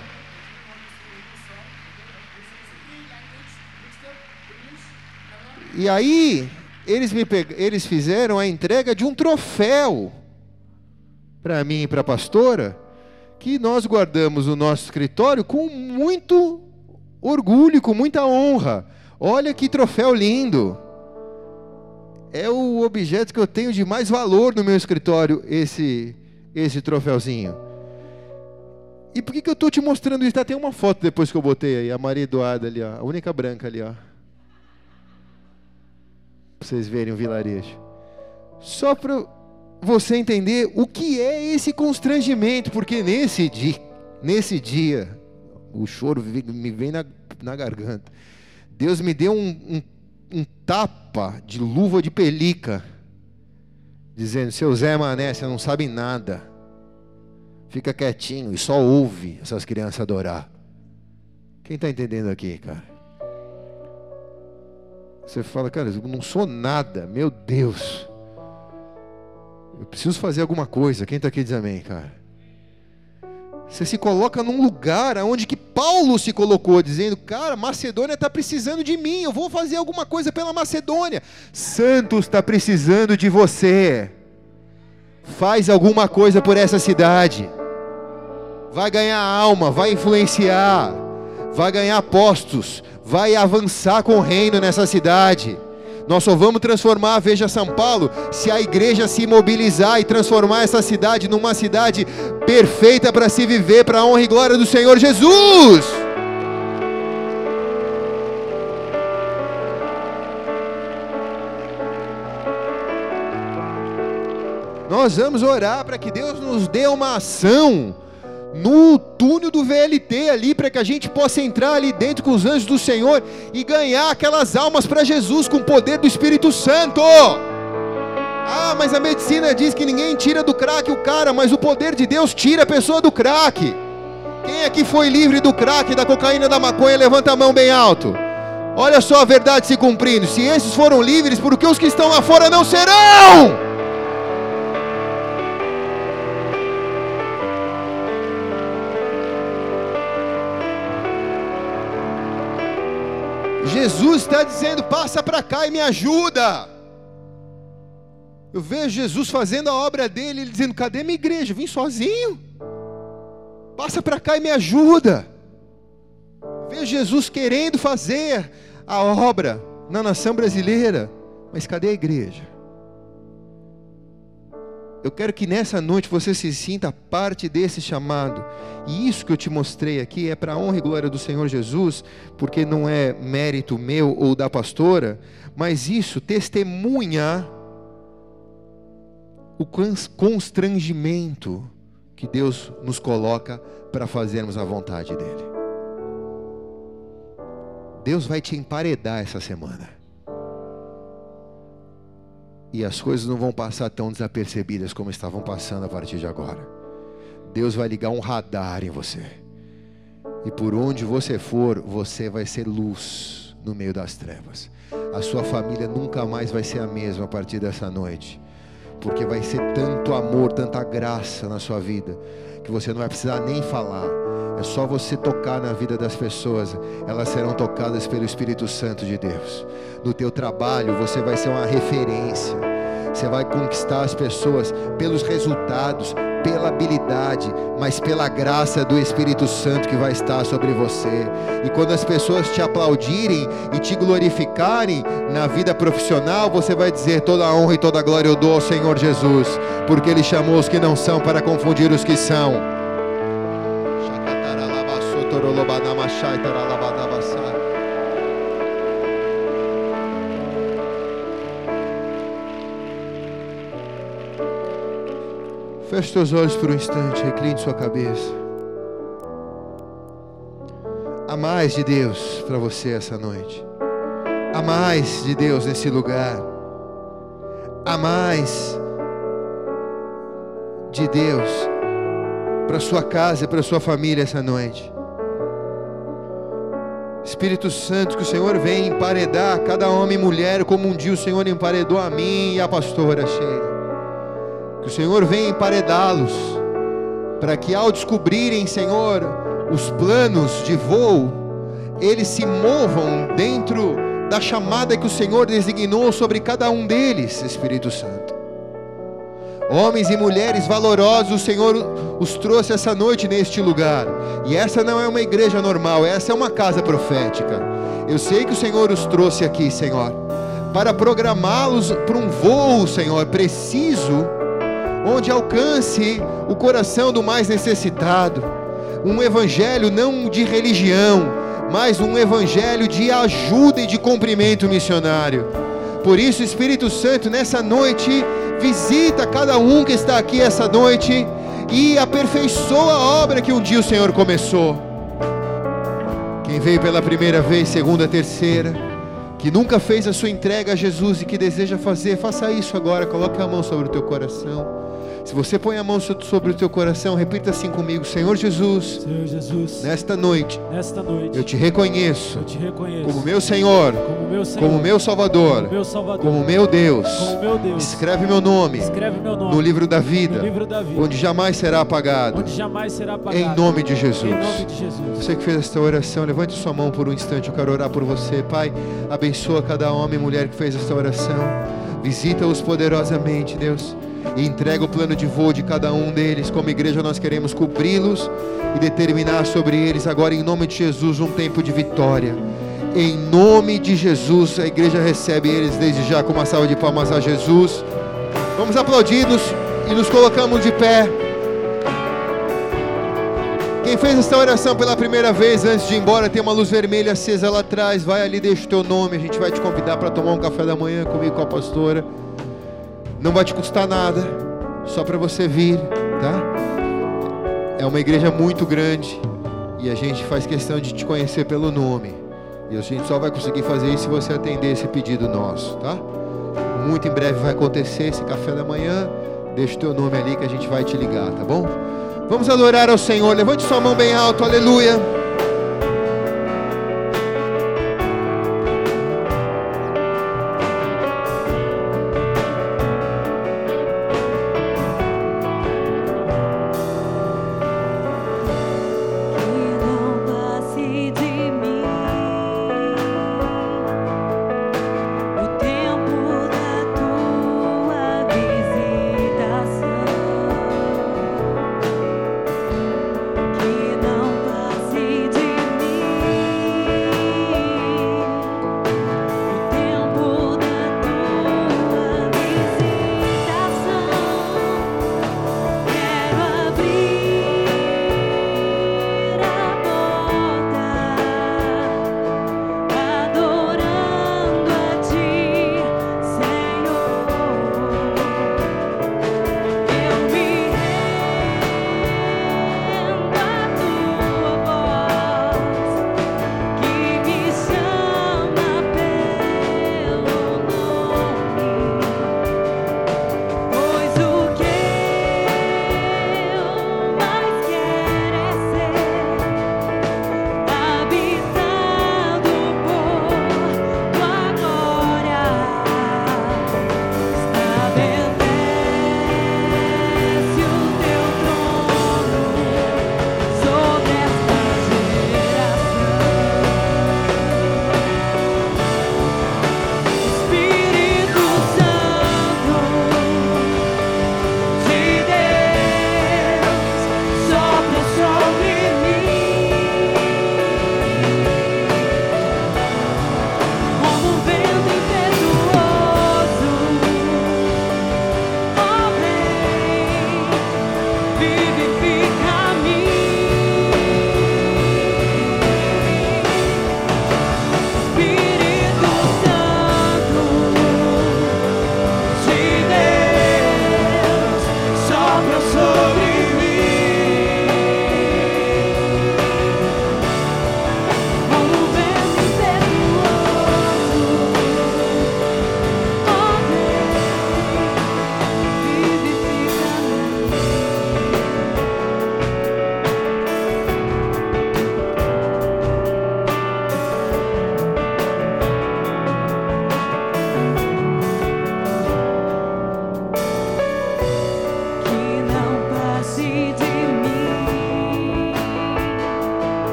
E aí, eles, me peg... eles fizeram a entrega de um troféu para mim e para a pastora, que nós guardamos no nosso escritório com muito orgulho, com muita honra. Olha que troféu lindo! É o objeto que eu tenho de mais valor no meu escritório, esse, esse troféuzinho. E por que, que eu estou te mostrando isso? Tá, tem uma foto depois que eu botei aí, a Maria Eduarda ali, ó, a única branca ali, ó para vocês verem o vilarejo. Só para você entender o que é esse constrangimento, porque nesse dia, nesse dia, o choro me vem na, na garganta. Deus me deu um, um, um tapa de luva de pelica, dizendo: Seu Zé Mané, você não sabe nada. Fica quietinho e só ouve essas crianças adorar. Quem está entendendo aqui, cara? Você fala, cara, eu não sou nada, meu Deus. Eu preciso fazer alguma coisa. Quem está aqui diz amém, cara? Você se coloca num lugar onde que Paulo se colocou, dizendo, cara, Macedônia está precisando de mim, eu vou fazer alguma coisa pela Macedônia. Santos está precisando de você. Faz alguma coisa por essa cidade. Vai ganhar alma, vai influenciar, vai ganhar postos, vai avançar com o reino nessa cidade. Nós só vamos transformar a Veja São Paulo se a igreja se mobilizar e transformar essa cidade numa cidade perfeita para se viver, para a honra e glória do Senhor Jesus. Nós vamos orar para que Deus nos dê uma ação no túnel do VLT ali, para que a gente possa entrar ali dentro com os anjos do Senhor e ganhar aquelas almas para Jesus com o poder do Espírito Santo. Ah, mas a medicina diz que ninguém tira do crack o cara, mas o poder de Deus tira a pessoa do crack. Quem aqui foi livre do crack, da cocaína, da maconha, levanta a mão bem alto. Olha só a verdade se cumprindo. Se esses foram livres, por que os que estão lá fora não serão? Jesus está dizendo: passa para cá e me ajuda. Eu vejo Jesus fazendo a obra dele, ele dizendo: cadê minha igreja? Vim sozinho. Passa para cá e me ajuda. Eu vejo Jesus querendo fazer a obra na nação brasileira, mas cadê a igreja? Eu quero que nessa noite você se sinta parte desse chamado. E isso que eu te mostrei aqui é para a honra e glória do Senhor Jesus, porque não é mérito meu ou da pastora, mas isso testemunha o constrangimento que Deus nos coloca para fazermos a vontade dEle. Deus vai te emparedar essa semana e as coisas não vão passar tão desapercebidas como estavam passando a partir de agora. Deus vai ligar um radar em você. E por onde você for, você vai ser luz no meio das trevas. A sua família nunca mais vai ser a mesma a partir dessa noite. Porque vai ser tanto amor, tanta graça na sua vida, que você não vai precisar nem falar. É só você tocar na vida das pessoas, elas serão tocadas pelo Espírito Santo de Deus. No teu trabalho, você vai ser uma referência. Você vai conquistar as pessoas pelos resultados, pela habilidade, mas pela graça do Espírito Santo que vai estar sobre você. E quando as pessoas te aplaudirem e te glorificarem na vida profissional, você vai dizer: toda a honra e toda a glória eu dou ao Senhor Jesus, porque Ele chamou os que não são para confundir os que são. Feche seus olhos por um instante, recline sua cabeça. Há mais de Deus para você essa noite. Há mais de Deus nesse lugar. Há mais de Deus para sua casa e para sua família essa noite. Espírito Santo, que o Senhor venha emparedar cada homem e mulher, como um dia o Senhor emparedou a mim e a pastora Sheila. Que o Senhor venha emparedá-los, para que ao descobrirem, Senhor, os planos de voo, eles se movam dentro da chamada que o Senhor designou sobre cada um deles, Espírito Santo. Homens e mulheres valorosos, o Senhor os trouxe essa noite neste lugar. E essa não é uma igreja normal, essa é uma casa profética. Eu sei que o Senhor os trouxe aqui, Senhor, para programá-los para um voo, Senhor, preciso onde alcance o coração do mais necessitado. Um evangelho não de religião, mas um evangelho de ajuda e de cumprimento missionário. Por isso, Espírito Santo, nessa noite, visita cada um que está aqui essa noite e aperfeiçoa a obra que um dia o Senhor começou. Quem veio pela primeira vez, segunda, terceira, que nunca fez a sua entrega a Jesus e que deseja fazer, faça isso agora, coloque a mão sobre o teu coração. Se você põe a mão sobre o teu coração, repita assim comigo: Senhor Jesus, Senhor Jesus nesta noite, nesta noite eu te reconheço, eu te reconheço como meu Senhor, como meu, Senhor, como meu Salvador, como meu, Salvador, como meu Deus. como meu Deus. Escreve meu nome, Escreve meu nome no livro da vida, livro da vida onde jamais será apagado. onde jamais será apagado. Em nome de Jesus. Em nome de Jesus. Você que fez esta oração, levante sua mão por um instante. Eu quero orar por você, Pai. Abençoa cada homem e mulher que fez esta oração. Visita-os poderosamente, Deus e entrega o plano de voo de cada um deles. Como igreja, nós queremos cobri-los e determinar sobre eles agora, em nome de Jesus, um tempo de vitória. Em nome de Jesus, a igreja recebe eles desde já com uma salva de palmas a Jesus. Vamos aplaudir-nos e nos colocamos de pé. Quem fez esta oração pela primeira vez antes de ir embora, tem uma luz vermelha acesa lá atrás. Vai ali, deixa o teu nome. A gente vai te convidar para tomar um café da manhã comigo com a pastora. Não vai te custar nada, só para você vir, tá? É uma igreja muito grande e a gente faz questão de te conhecer pelo nome. E a gente só vai conseguir fazer isso se você atender esse pedido nosso, tá? Muito em breve vai acontecer esse café da manhã. Deixa o teu nome ali que a gente vai te ligar, tá bom? Vamos adorar ao Senhor. Levante sua mão bem alto. Aleluia.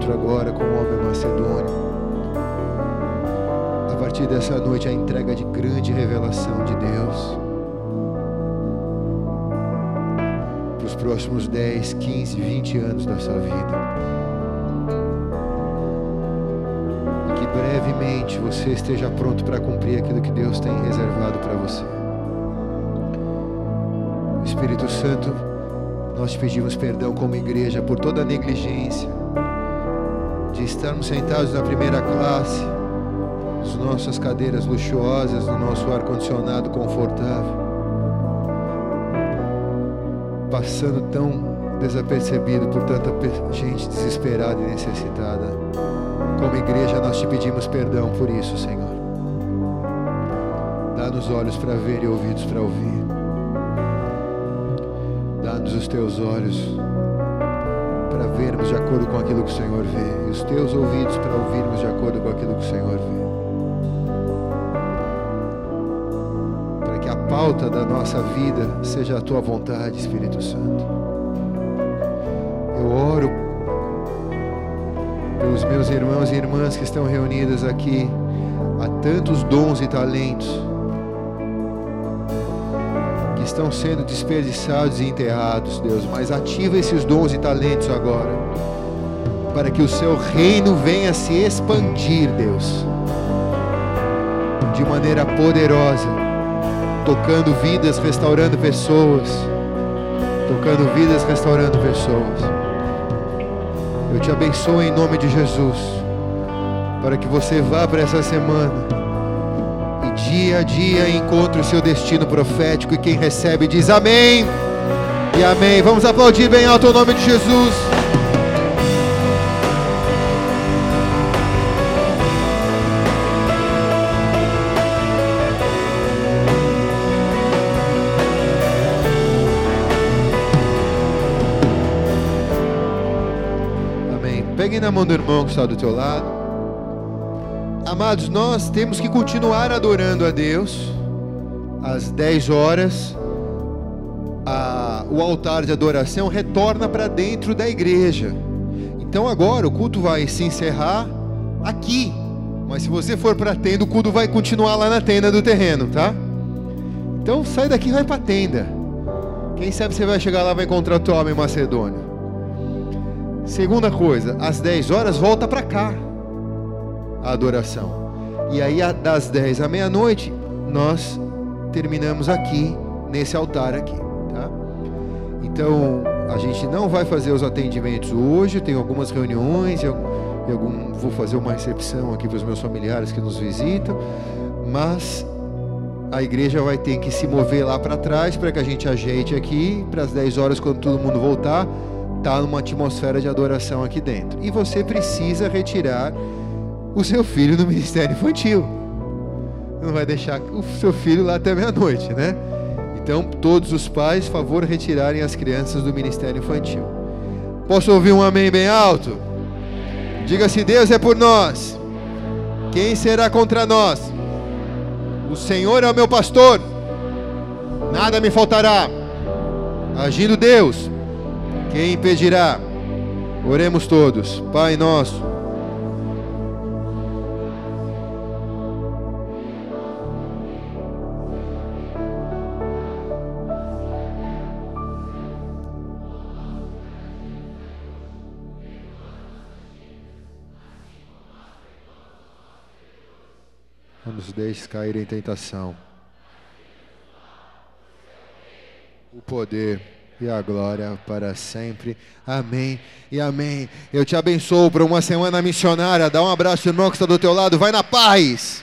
Encontro agora com o homem macedônio. A partir dessa noite, a entrega de grande revelação de Deus. Para os próximos 10, 15, 20 anos da sua vida. E que brevemente você esteja pronto para cumprir aquilo que Deus tem reservado para você. Espírito Santo, nós pedimos perdão como igreja por toda negligência de estarmos sentados na primeira classe, nas nossas cadeiras luxuosas, no nosso ar-condicionado confortável, passando tão desapercebido por tanta gente desesperada e necessitada. Como igreja, nós te pedimos perdão por isso, Senhor. Dá-nos olhos para ver e ouvidos para ouvir. Dá-nos os teus olhos vermos de acordo com aquilo que o Senhor vê, e os teus ouvidos para ouvirmos de acordo com aquilo que o Senhor vê. Para que a pauta da nossa vida seja a tua vontade, Espírito Santo. Eu oro pelos meus irmãos e irmãs que estão reunidas aqui, há tantos dons e talentos estão sendo desperdiçados e enterrados, Deus, mas ativa esses dons e talentos agora, para que o seu reino venha se expandir, Deus, de maneira poderosa, tocando vidas, restaurando pessoas, tocando vidas, restaurando pessoas. Eu te abençoo em nome de Jesus, para que você vá para essa semana dia a dia encontre o seu destino profético. E quem recebe diz amém e amém. Vamos aplaudir bem alto o nome de Jesus. Amém. Pegue na mão do irmão que está do teu lado. Amados, nós temos que continuar adorando a Deus às 10 horas. a- o altar de adoração retorna para dentro da igreja. Então agora o culto vai se encerrar aqui. Mas se você for para a tenda, o culto vai continuar lá na tenda do terreno, tá? Então sai daqui e vai para a tenda. Quem sabe você vai chegar lá e vai encontrar o teu homem macedônio. Segunda coisa, às 10 horas volta para cá a adoração. E aí das 10 à meia-noite nós terminamos aqui nesse altar aqui, tá? Então a gente não vai fazer os atendimentos hoje, tem algumas reuniões, eu, eu vou fazer uma recepção aqui para os meus familiares que nos visitam, mas a igreja vai ter que se mover lá para trás para que a gente ajeite aqui para as 10 horas quando todo mundo voltar, tá numa atmosfera de adoração aqui dentro. E você precisa retirar o seu filho no ministério infantil. Não vai deixar o seu filho lá até meia-noite, né? Então, todos os pais, favor retirarem as crianças do ministério infantil. Posso ouvir um amém bem alto? Diga se Deus é por nós. Quem será contra nós? O Senhor é o meu pastor. Nada me faltará. Agindo Deus, quem impedirá? Oremos todos. Pai nosso, nos deixes cair em tentação. O poder e a glória para sempre. Amém e amém. Eu te abençoo para uma semana missionária. Dá um abraço, irmão, que está do teu lado. Vai na paz.